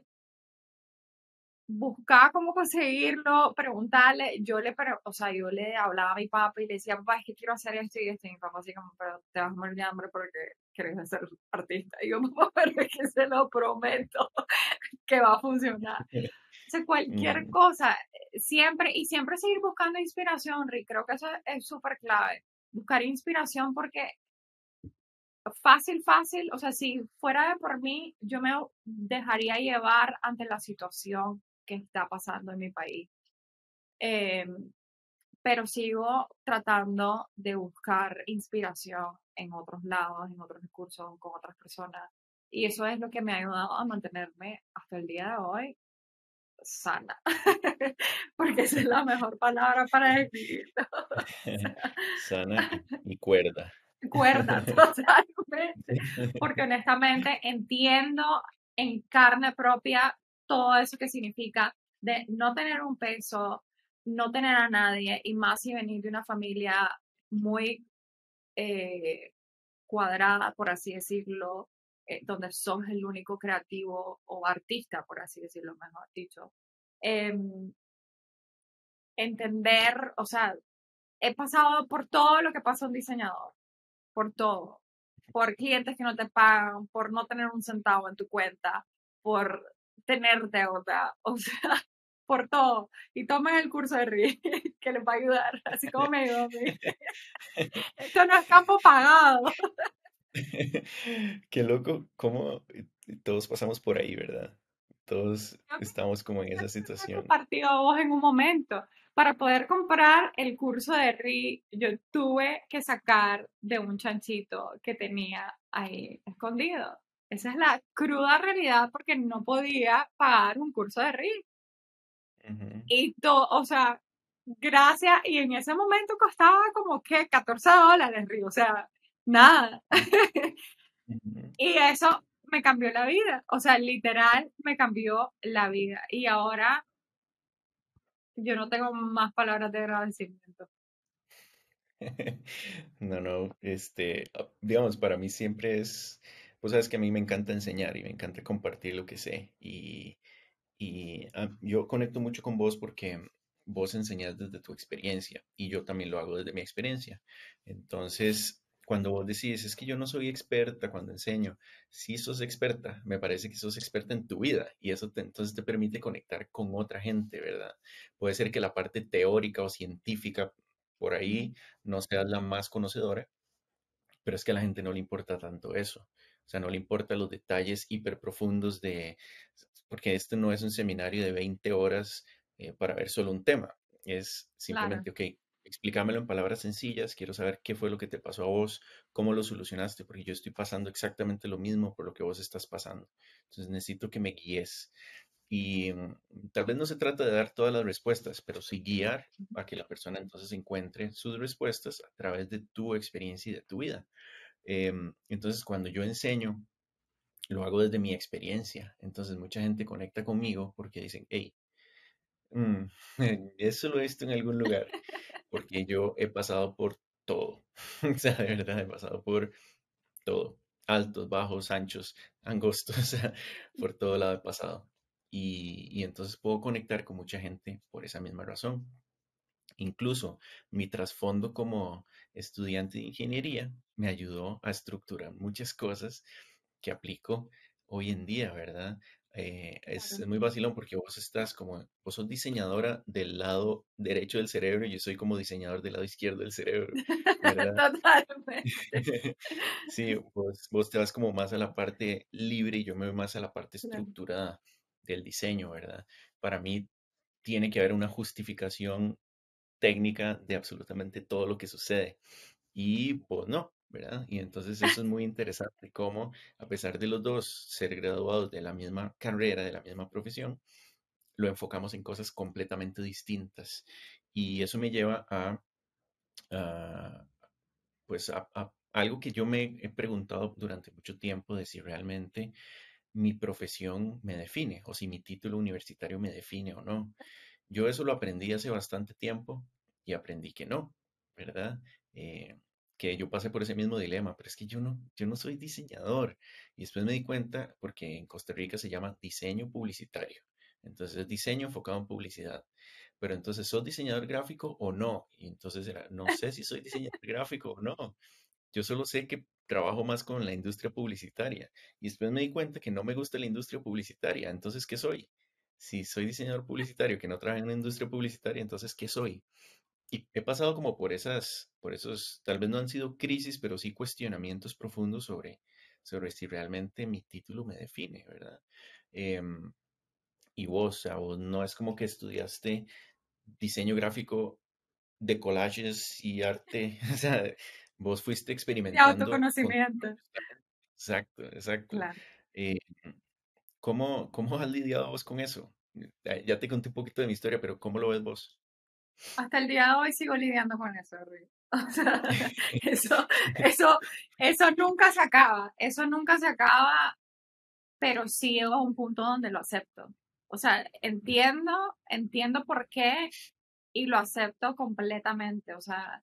buscar cómo conseguirlo, preguntarle, yo le, o sea, yo le hablaba a mi papá y le decía, papá, es que quiero hacer esto y esto, y mi papá así como, pero te vas a morir de hambre porque quieres ser artista. Y yo, papá, pero es que se lo prometo que va a funcionar. O sea, cualquier mm. cosa, siempre, y siempre seguir buscando inspiración, Rick, creo que eso es súper clave. Buscar inspiración porque fácil, fácil, o sea, si fuera de por mí, yo me dejaría llevar ante la situación que está pasando en mi país. Em, pero sigo tratando de buscar inspiración en otros lados, en otros recursos, con otras personas. Y eso es lo que me ha ayudado a mantenerme hasta el día de hoy sana, porque esa es la mejor palabra para definirlo. sana y cuerda cuerda totalmente, porque honestamente entiendo en carne propia todo eso que significa de no tener un peso, no tener a nadie y más si venir de una familia muy eh, cuadrada, por así decirlo, eh, donde sos el único creativo o artista, por así decirlo, mejor dicho. Em, entender, o sea, he pasado por todo lo que pasa un diseñador por todo, por clientes que no te pagan, por no tener un centavo en tu cuenta, por tener deuda, o sea, por todo y tomen el curso de RI, que les va a ayudar, así como me mí. Esto no es campo pagado. Qué loco, cómo todos pasamos por ahí, ¿verdad? Todos estamos como en esa situación. Partido vos en un momento. Para poder comprar el curso de RI, yo tuve que sacar de un chanchito que tenía ahí escondido. Esa es la cruda realidad porque no podía pagar un curso de RI. Y todo, o sea, gracias, y en ese momento costaba como que 14 dólares RI, o sea, nada. y eso me cambió la vida, o sea, literal me cambió la vida. Y ahora yo no tengo más palabras de agradecimiento. No, no, este, digamos, para mí siempre es, pues sabes que a mí me encanta enseñar y me encanta compartir lo que sé. Y, ah, yo conecto mucho con vos porque vos enseñas desde tu experiencia y yo también lo hago desde mi experiencia. Entonces, cuando vos decís, es que yo no soy experta cuando enseño, si sos experta, me parece que sos experta en tu vida y eso entonces te permite conectar con otra gente, ¿verdad? Puede ser que la parte teórica o científica por ahí no seas la más conocedora, pero es que a la gente no le importa tanto eso. O sea, no le importa los detalles hiper profundos de, porque este no es un seminario de 20 horas eh, para ver solo un tema. Es simplemente, ok, explícamelo en palabras sencillas, quiero saber qué fue lo que te pasó a vos, cómo lo solucionaste, porque yo estoy pasando exactamente lo mismo por lo que vos estás pasando. Entonces necesito que me guíes. Y mm, tal vez no se trata de dar todas las respuestas, pero sí guiar a que la persona entonces encuentre sus respuestas a través de tu experiencia y de tu vida. Em, entonces, cuando yo enseño, lo hago desde mi experiencia. Entonces, mucha gente conecta conmigo porque dicen, hey, mm, eso lo he visto en algún lugar porque yo he pasado por todo. o sea, de verdad, he pasado por todo. Altos, bajos, anchos, angostos, o sea, por todo lado he pasado. Y, y entonces puedo conectar con mucha gente por esa misma razón. Incluso mi trasfondo como estudiante de ingeniería me ayudó a estructurar muchas cosas que aplico hoy en día, ¿verdad? Eh, es, muy vacilón porque vos estás como, vos sos diseñadora del lado derecho del cerebro y yo soy como diseñador del lado izquierdo del cerebro, ¿verdad? Totalmente. sí, vos, vos, te vas como más a la parte libre y yo me voy más a la parte estructurada del diseño, ¿verdad? Para mí tiene que haber una justificación técnica de absolutamente todo lo que sucede. Y pues no, Y entonces eso es muy interesante, cómo a pesar de los dos ser graduados de la misma carrera, de la misma profesión, lo enfocamos en cosas completamente distintas. Y eso me lleva a, pues a, algo que yo me he preguntado durante mucho tiempo de si realmente mi profesión me define o si mi título universitario me define o no. Yo eso lo aprendí hace bastante tiempo y aprendí que no, ¿verdad? Eh, que yo pasé por ese mismo dilema, pero es que yo no, yo no soy diseñador. Y después me di cuenta, porque en Costa Rica se llama diseño publicitario. Entonces es diseño enfocado en publicidad. Pero entonces, ¿sos diseñador gráfico o no? Y entonces era, no sé si soy diseñador gráfico o no. Yo solo sé que trabajo más con la industria publicitaria. Y después me di cuenta que no me gusta la industria publicitaria. Entonces, ¿qué soy? Si soy diseñador publicitario que no trabaja en una industria publicitaria, entonces, ¿qué soy? Y he pasado como por esas, por esos, tal vez no han sido crisis, pero sí cuestionamientos profundos sobre, sobre si realmente mi título me define, ¿verdad? Em, y vos, o vos no es como que estudiaste diseño gráfico de collages y arte, o sea, vos fuiste experimentando. De autoconocimiento. Exacto, exacto. Em, ¿cómo, ¿Cómo has lidiado vos con eso? Ya te conté un poquito de mi historia, pero ¿cómo lo ves vos? Hasta el día de hoy sigo lidiando con eso, O sea, eso, eso, eso nunca se acaba, eso nunca se acaba, pero sí llego a un punto donde lo acepto. O sea, entiendo, entiendo por qué y lo acepto completamente. O sea,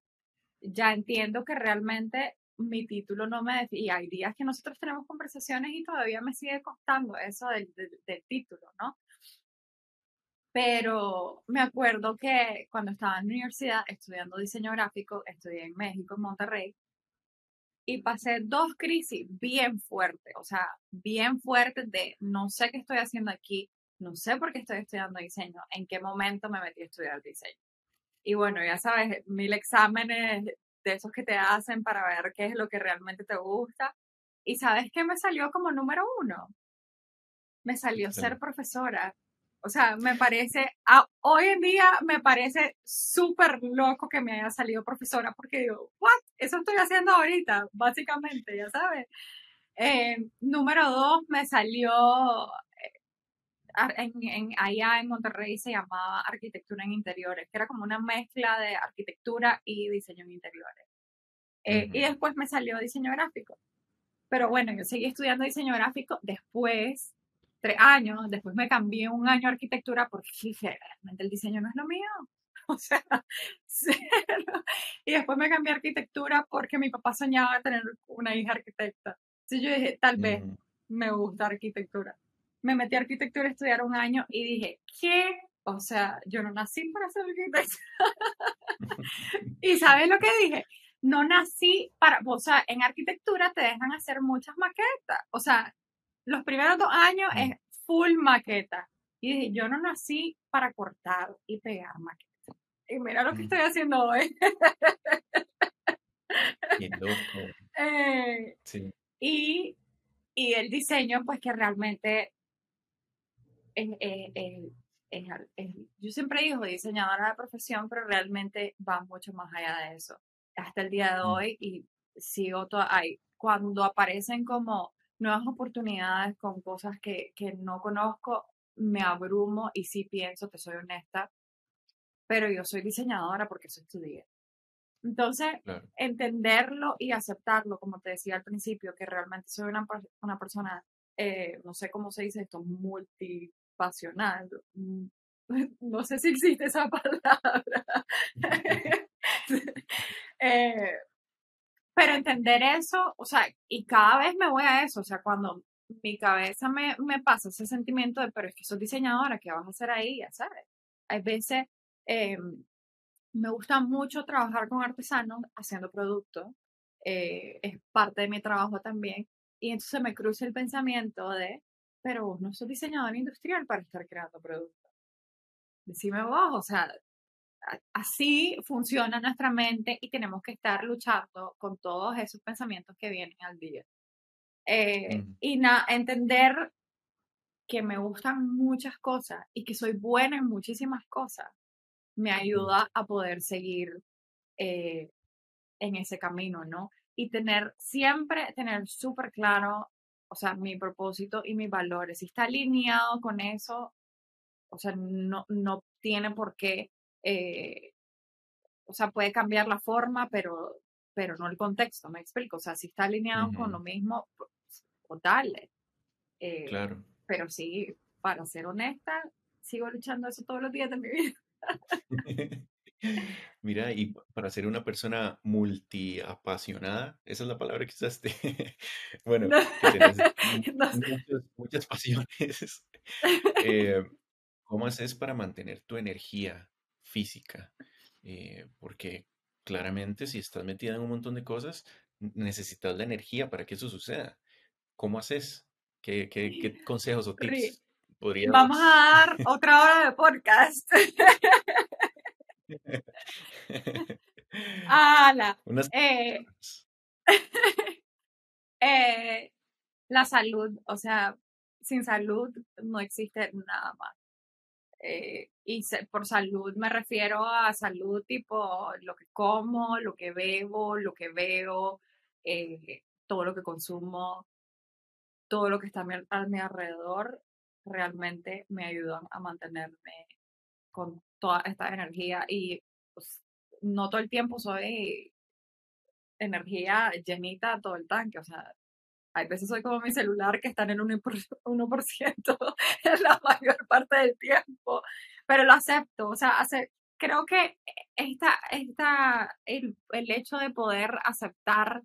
ya entiendo que realmente mi título no me y hay días que nosotros tenemos conversaciones y todavía me sigue costando eso del, del título, ¿no? Pero me acuerdo que cuando estaba en la universidad estudiando diseño gráfico, estudié en México, en Monterrey, y pasé dos crisis bien fuertes, o sea, bien fuertes de no sé qué estoy haciendo aquí, no sé por qué estoy estudiando diseño, en qué momento me metí a estudiar diseño. Y bueno, ya sabes, mil exámenes de esos que te hacen para ver qué es lo que realmente te gusta. Y sabes qué me salió como número uno. Me salió ser profesora. O sea, me parece, hoy en día me parece súper loco que me haya salido profesora porque digo, ¿what? Eso estoy haciendo ahorita, básicamente, ya sabes. Eh, número dos, me salió en, allá en Monterrey se llamaba arquitectura en interiores, que era como una mezcla de arquitectura y diseño en interiores. Eh, y después me salió diseño gráfico. Pero bueno, yo seguí estudiando diseño gráfico después, tres años, después me cambié un año a arquitectura porque dije, realmente el diseño no es lo mío. O sea, y después me cambié a arquitectura porque mi papá soñaba tener una hija arquitecta. Entonces yo dije, tal vez me gusta arquitectura me metí a arquitectura a estudiar un año y dije, ¿qué? O sea, yo no nací para ser arquitecta. y ¿sabes lo que dije? No nací para, o sea, en arquitectura te dejan hacer muchas maquetas. O sea, los primeros dos años es full maqueta. Y dije, yo no nací para cortar y pegar maquetas. Y mira lo que estoy haciendo hoy. eh, sí. y, y el diseño, pues que realmente yo siempre digo diseñadora de profesión, pero realmente va mucho más allá de eso. Hasta el día de mm. hoy y sigo ahí. Cuando aparecen como nuevas oportunidades con cosas que, que no conozco, me abrumo y sí pienso, que soy honesta, pero yo soy diseñadora porque eso estudié. Entonces, entenderlo y aceptarlo, como te decía al principio, que realmente soy una, una persona, eh, no sé cómo se dice esto, multi pasional. Mm, no sé si existe esa palabra. Eh, pero entender eso, o sea, y cada vez me voy a eso, o sea, cuando mi cabeza me, me pasa ese sentimiento de, pero es que soy diseñadora, ¿qué vas a hacer ahí? Ya sabes. Hay veces, em, me gusta mucho trabajar con artesanos haciendo productos, eh, es parte de mi trabajo también, y entonces me cruza el pensamiento de, pero vos no sos diseñador industrial para estar creando productos. Decime vos, o sea, así funciona nuestra mente y tenemos que estar luchando con todos esos pensamientos que vienen al día. Eh, y entender que me gustan muchas cosas y que soy buena en muchísimas cosas, me ayuda a poder seguir eh, en ese camino, ¿no? Y tener, siempre tener súper claro o sea, mi propósito y mis valores. Si está alineado con eso, o sea, no, no tiene por qué, eh, o sea, puede cambiar la forma, pero, pero no el contexto, me explico. O sea, si está alineado con lo mismo, pues, dale. Eh, claro. Pero sí, para ser honesta, sigo luchando eso todos los días de mi vida. Mira, y para ser una persona multiapasionada, esa es la palabra que usaste. bueno, muchas, pasiones. Eh, ¿Cómo haces para mantener tu energía física? Eh, porque claramente si estás metida en un montón de cosas, necesitas la energía para que eso suceda. ¿Cómo haces? ¿Qué, qué consejos o tips podrías Vamos a dar otra hora de podcast. Ala. Eh, eh, la salud, o sea, sin salud no existe nada más. Eh, y por salud me refiero a salud tipo lo que como, lo que bebo, lo que veo, todo lo que consumo, todo lo que está a mi alrededor, realmente me ayudan a mantenerme con toda esta energía y pues, no todo el tiempo soy energía llenita todo el tanque, o sea, hay veces soy como mi celular que está en el 1%, 1% en la mayor parte del tiempo, pero lo acepto, o sea, hace, creo que esta, esta, el, el hecho de poder aceptar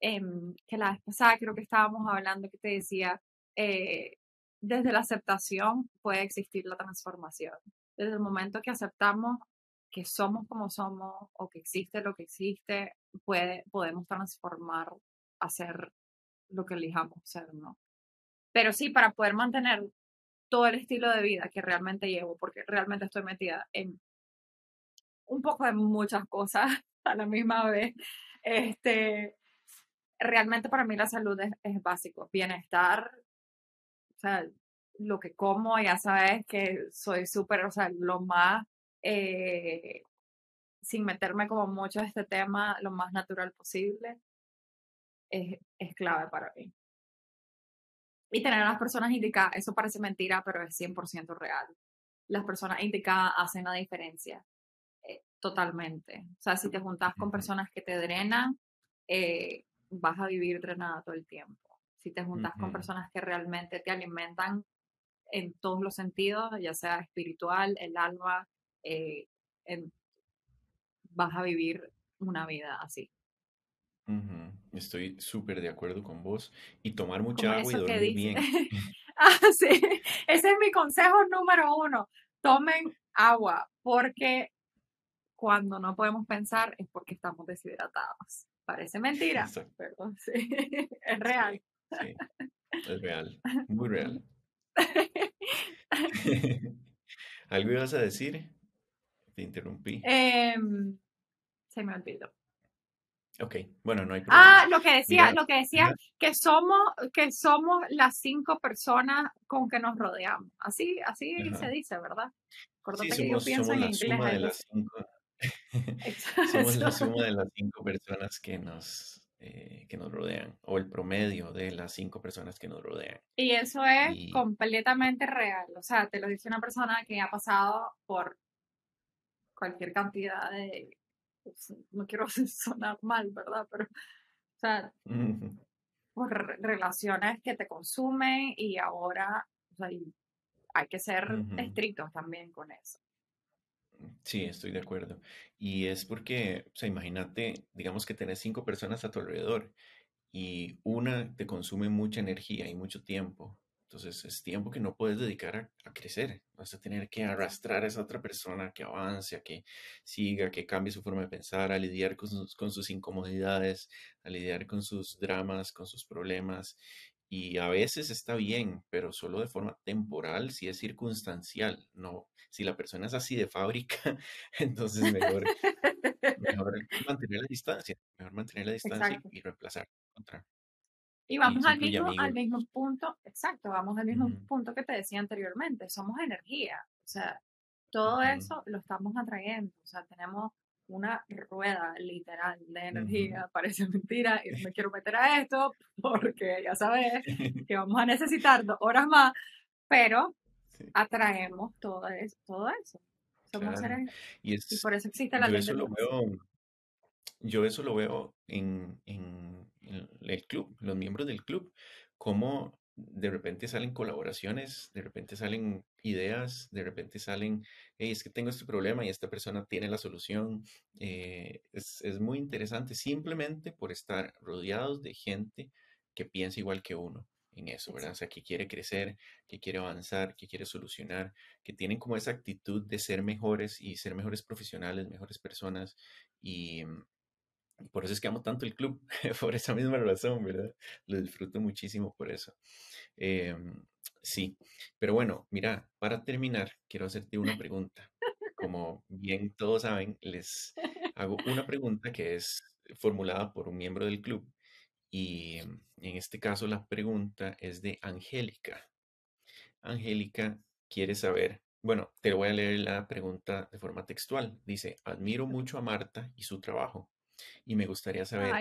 em, que la vez pasada creo que estábamos hablando que te decía, eh, desde la aceptación puede existir la transformación. Desde el momento que aceptamos que somos como somos o que existe lo que existe, puede, podemos transformar, hacer lo que elijamos ser, ¿no? Pero sí, para poder mantener todo el estilo de vida que realmente llevo, porque realmente estoy metida en un poco de muchas cosas a la misma vez. Este, realmente para mí la salud es, básico, bienestar, o sea, lo que como, ya sabes que soy súper, o sea, lo más, eh, sin meterme como mucho en este tema, lo más natural posible, es, es clave para mí. Y tener a las personas indicadas, eso parece mentira, pero es 100% real. Las personas indicadas hacen la diferencia, eh, totalmente. O sea, si te juntas con personas que te drenan, eh, vas a vivir drenada todo el tiempo. Si te juntas con personas que realmente te alimentan en todos los sentidos, ya sea espiritual, el alma, eh, vas a vivir una vida así. Estoy súper de acuerdo con vos. Y tomar mucha agua y dormir bien. ah, sí. Ese es mi consejo número uno. Tomen agua, porque cuando no podemos pensar es porque estamos deshidratados. Parece mentira, pero sí, es real. Sí, es real, muy real. ¿Algo ibas a decir? Te interrumpí. Em, se me olvidó. Ok, bueno, no hay problema. Ah, lo que decía, lo que decía, que somos, que somos las cinco personas con que nos rodeamos. Así, así se dice, ¿verdad? sí, que yo pienso en inglés. somos la suma de las cinco personas que nos eh, que nos rodean, o el promedio de las cinco personas que nos rodean. Y eso es completamente real. O sea, te lo dice una persona que ha pasado por cualquier cantidad de. Pues, no quiero sonar mal, ¿verdad? Pero, o sea, por relaciones que te consumen y ahora, o sea, hay que ser estrictos también con eso. Sí, estoy de acuerdo. Y es porque, o sea, imagínate, digamos que tenés cinco personas a tu alrededor y una te consume mucha energía y mucho tiempo. Entonces es tiempo que no puedes dedicar a, crecer. Vas a tener que arrastrar a esa otra persona que avance, a que siga, que cambie su forma de pensar, a lidiar con sus, con sus incomodidades, a lidiar con sus dramas, con sus problemas. Y a veces está bien, pero solo de forma temporal, si es circunstancial. No, si la persona es así de fábrica, entonces mejor, mantener la distancia, mejor mantener la distancia y reemplazar contra. Y vamos al mismo, al mismo punto, exacto, vamos al mismo punto que te decía anteriormente, somos energía, o sea, todo eso lo estamos atrayendo, o sea, tenemos una rueda literal de energía, parece mentira, y no me quiero meter a esto porque ya sabes que vamos a necesitar dos horas más, pero atraemos todo eso. Todo eso. Somos seres, y, por eso existe la yo eso lo veo, Yo eso lo veo en, en, el club, los miembros del club, como de repente salen colaboraciones, de repente salen ideas, de repente salen, es que tengo este problema y esta persona tiene la solución. Eh, es, es, muy interesante simplemente por estar rodeados de gente que piensa igual que uno en eso, ¿verdad? O sea, que quiere crecer, que quiere avanzar, que quiere solucionar, que tienen como esa actitud de ser mejores y ser mejores profesionales, mejores personas. Y, por eso es que amo tanto el club, por esa misma razón, ¿verdad? Lo disfruto muchísimo por eso. Em, sí, pero bueno, mira, para terminar, quiero hacerte una pregunta. Como bien todos saben, les hago una pregunta que es formulada por un miembro del club y en este caso la pregunta es de Angélica. Angélica quiere saber, bueno, te voy a leer la pregunta de forma textual. Dice, admiro mucho a Marta y su trabajo y me gustaría saber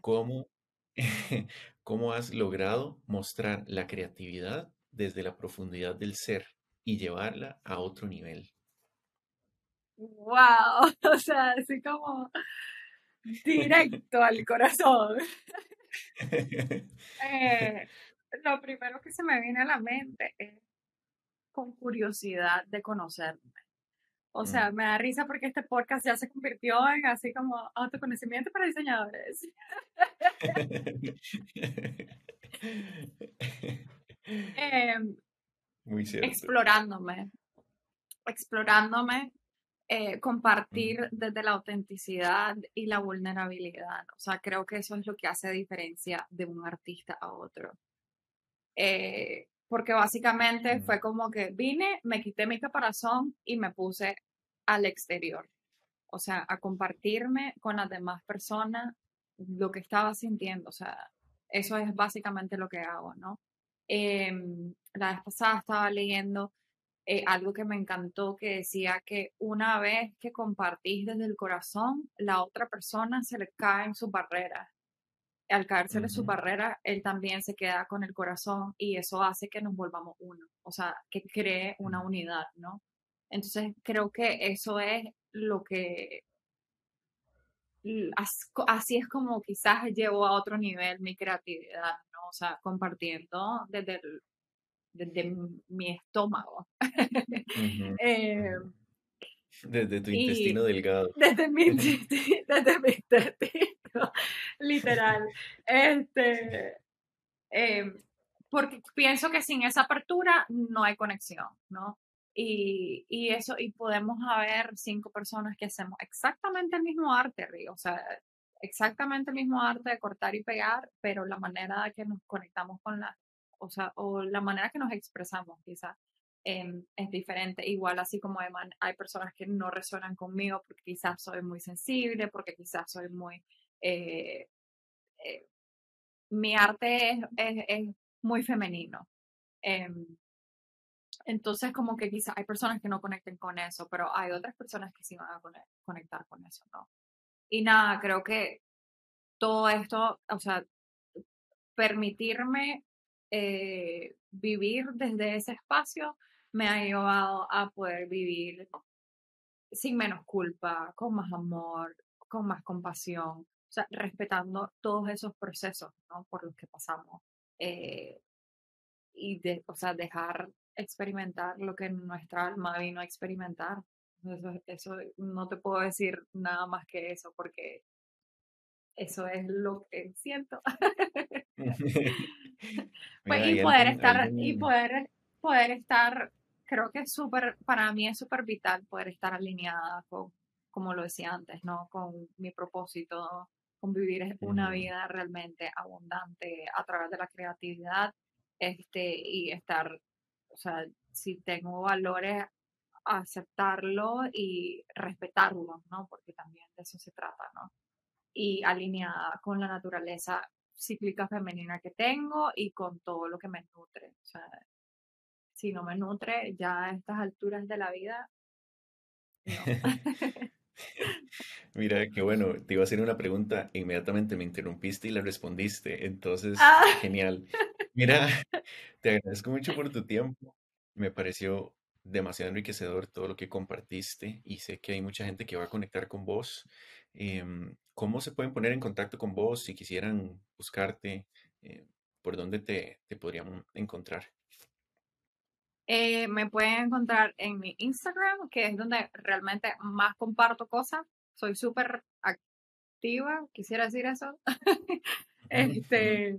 cómo, cómo has logrado mostrar la creatividad desde la profundidad del ser y llevarla a otro nivel. Wow, o sea, así como directo al corazón. Eh, lo primero que se me viene a la mente es con curiosidad de conocerme. O sea, mm. me da risa porque este podcast ya se convirtió en así como autoconocimiento para diseñadores. Em, Muy cierto. Explorándome. Explorándome eh, compartir desde la autenticidad y la vulnerabilidad. O sea, creo que eso es lo que hace diferencia de un artista a otro. Eh, porque básicamente fue como que vine, me quité mi caparazón y me puse al exterior, o sea, a compartirme con las demás personas lo que estaba sintiendo, o sea, eso es básicamente lo que hago, ¿no? Em, la vez pasada estaba leyendo eh, algo que me encantó que decía que una vez que compartís desde el corazón, la otra persona se le cae en su barrera. Al caerse en su barrera, él también se queda con el corazón y eso hace que nos volvamos uno, o sea, que cree una unidad, ¿no? Entonces creo que eso es lo que así es como quizás llevo a otro nivel mi creatividad, ¿no? O sea, compartiendo desde, desde mi estómago. Eh, desde tu intestino delgado. Desde mi, desde mi intestino, literal. Este, eh, porque pienso que sin esa apertura no hay conexión, ¿no? Y, y, eso, y podemos haber cinco personas que hacemos exactamente el mismo arte, Río, o sea, exactamente el mismo arte de cortar y pegar, pero la manera que nos conectamos con la, o sea, o la manera que nos expresamos quizás em, es diferente. Igual así como hay, hay, personas que no resuenan conmigo porque quizás soy muy sensible, porque quizás soy muy... Eh, eh, mi arte es, es, muy femenino. Em, entonces, como que quizás hay personas que no conecten con eso, pero hay otras personas que sí van a conectar con eso, ¿no? Y nada, creo que todo esto, o sea, permitirme eh, vivir desde ese espacio me ha llevado a poder vivir sin menos culpa, con más amor, con más compasión, o sea, respetando todos esos procesos, ¿no? Por los que pasamos. Eh, y de, o sea, dejar experimentar lo que nuestra alma vino a experimentar. Eso, eso no te puedo decir nada más que eso porque eso es lo que siento. pues, y poder estar, y poder, poder estar, creo que es súper, para mí es súper vital poder estar alineada con, como lo decía antes, ¿no? Con mi propósito, con vivir una vida realmente abundante a través de la creatividad, este, y estar o sea, si tengo valores, aceptarlo y respetarlo, ¿no? Porque también de eso se trata, ¿no? Y alineada con la naturaleza cíclica femenina que tengo y con todo lo que me nutre. O sea, si no me nutre ya a estas alturas de la vida, no. Mira, qué bueno, te iba a hacer una pregunta, inmediatamente me interrumpiste y la respondiste, entonces, ah. genial. Mira, te agradezco mucho por tu tiempo. Me pareció demasiado enriquecedor todo lo que compartiste y sé que hay mucha gente que va a conectar con vos. Em, ¿cómo se pueden poner en contacto con vos si quisieran buscarte? Eh, ¿por dónde te, te podrían encontrar? Eh, me pueden encontrar en mi Instagram, que es donde realmente más comparto cosas. Soy súper activa, quisiera decir eso. este,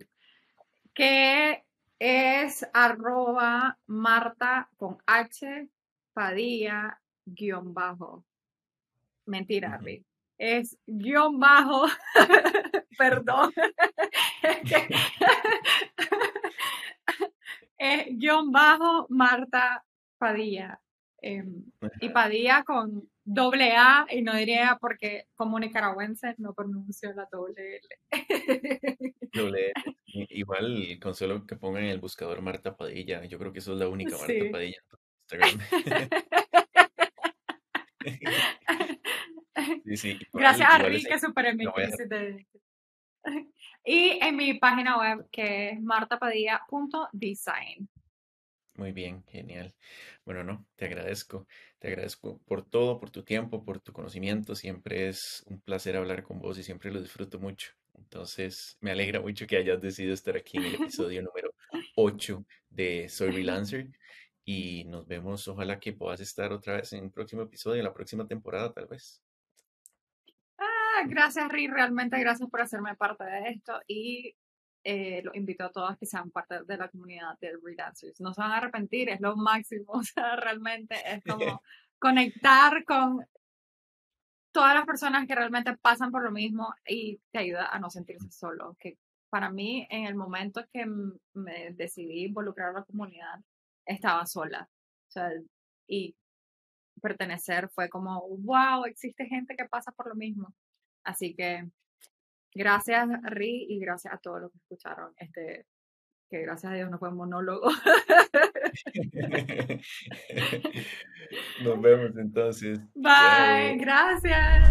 que es arroba Marta con H Padilla guion bajo. Mentira, Es guion bajo, perdón. es guion bajo Marta Padilla. Em, y Padilla con doble A y no diría porque como nicaragüense no pronuncio la doble L. Doble Igual con solo que pongan en el buscador Marta Padilla, yo creo que eso es la única Marta Padilla en Instagram. Gracias a Rick, que super Y en mi página web que es martapadilla.design. Muy bien, genial. Bueno, no, te agradezco. Te agradezco por todo, por tu tiempo, por tu conocimiento. Siempre es un placer hablar con vos y siempre lo disfruto mucho. Entonces, me alegra mucho que hayas decidido estar aquí en el episodio número 8 de Soy Freelancer. Y nos vemos, ojalá que puedas estar otra vez en el próximo episodio, en la próxima temporada, tal vez. Ah, gracias, Ri. Realmente gracias por hacerme parte de esto. Y eh, los invito a todas que sean parte de la comunidad de Redancers. No se van a arrepentir, es lo máximo, o sea, realmente es como conectar con todas las personas que realmente pasan por lo mismo y te ayuda a no sentirse solo, que para mí, en el momento que me decidí involucrar a la comunidad, estaba sola. O sea, y pertenecer fue como, wow, existe gente que pasa por lo mismo. Así que gracias, Ri, y gracias a todos los que escucharon este, que gracias a Dios no fue un monólogo. Nos vemos entonces. Bye, gracias.